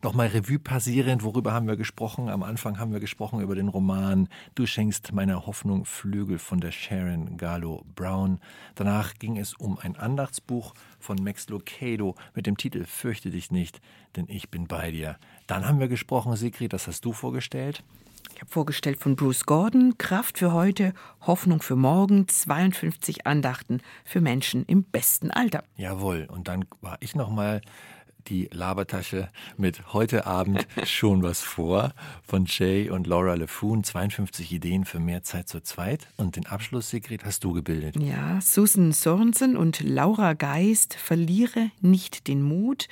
Nochmal Revue passierend, worüber haben wir gesprochen? Am Anfang haben wir gesprochen über den Roman Du schenkst meiner Hoffnung Flügel von der Sharon Gallo Brown. Danach ging es um ein Andachtsbuch von Max Lucado mit dem Titel Fürchte dich nicht, denn ich bin bei dir. Dann haben wir gesprochen, Sigrid, das hast du vorgestellt. Ich habe vorgestellt von Bruce Gordon, Kraft für heute, Hoffnung für morgen, 52 Andachten für Menschen im besten Alter. Jawohl, und dann war ich noch mal die Labertasche mit heute Abend schon was vor von Jay und Laura LeFoon. 52 Ideen für mehr Zeit zu zweit. Und den Abschluss, Sigrid, hast du gebildet. Ja, Susan Sorensen und Laura Geist, Verliere nicht den Mut.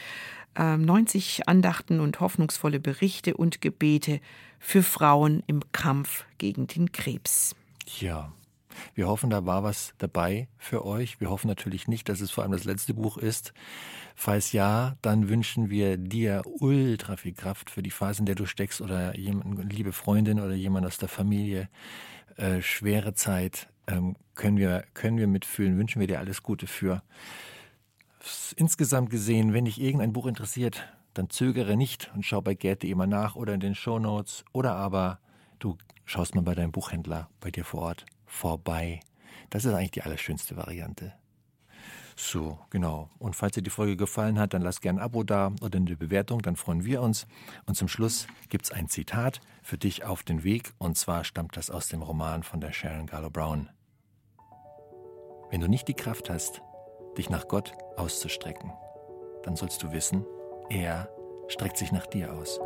90 ähm, Andachten und hoffnungsvolle Berichte und Gebete für Frauen im Kampf gegen den Krebs. Ja, wir hoffen, da war was dabei für euch. Wir hoffen natürlich nicht, dass es vor allem das letzte Buch ist. Falls ja, dann wünschen wir dir ultra viel Kraft für die Phase, in der du steckst oder jemand, liebe Freundin oder jemand aus der Familie. Äh, schwere Zeit ähm, können wir können wir mitfühlen. Wünschen wir dir alles Gute für. Insgesamt gesehen, wenn dich irgendein Buch interessiert, dann zögere nicht und schau bei Gerd.de mal nach oder in den Show Notes oder aber du schaust mal bei deinem Buchhändler bei dir vor Ort vorbei. Das ist eigentlich die allerschönste Variante. So, genau. Und falls dir die Folge gefallen hat, dann lass gerne ein Abo da oder eine Bewertung, dann freuen wir uns. Und zum Schluss gibt es ein Zitat für dich auf den Weg, und zwar stammt das aus dem Roman von der Sharon Gallo Brown. Wenn du nicht die Kraft hast, dich nach Gott auszustrecken, dann sollst du wissen, er streckt sich nach dir aus.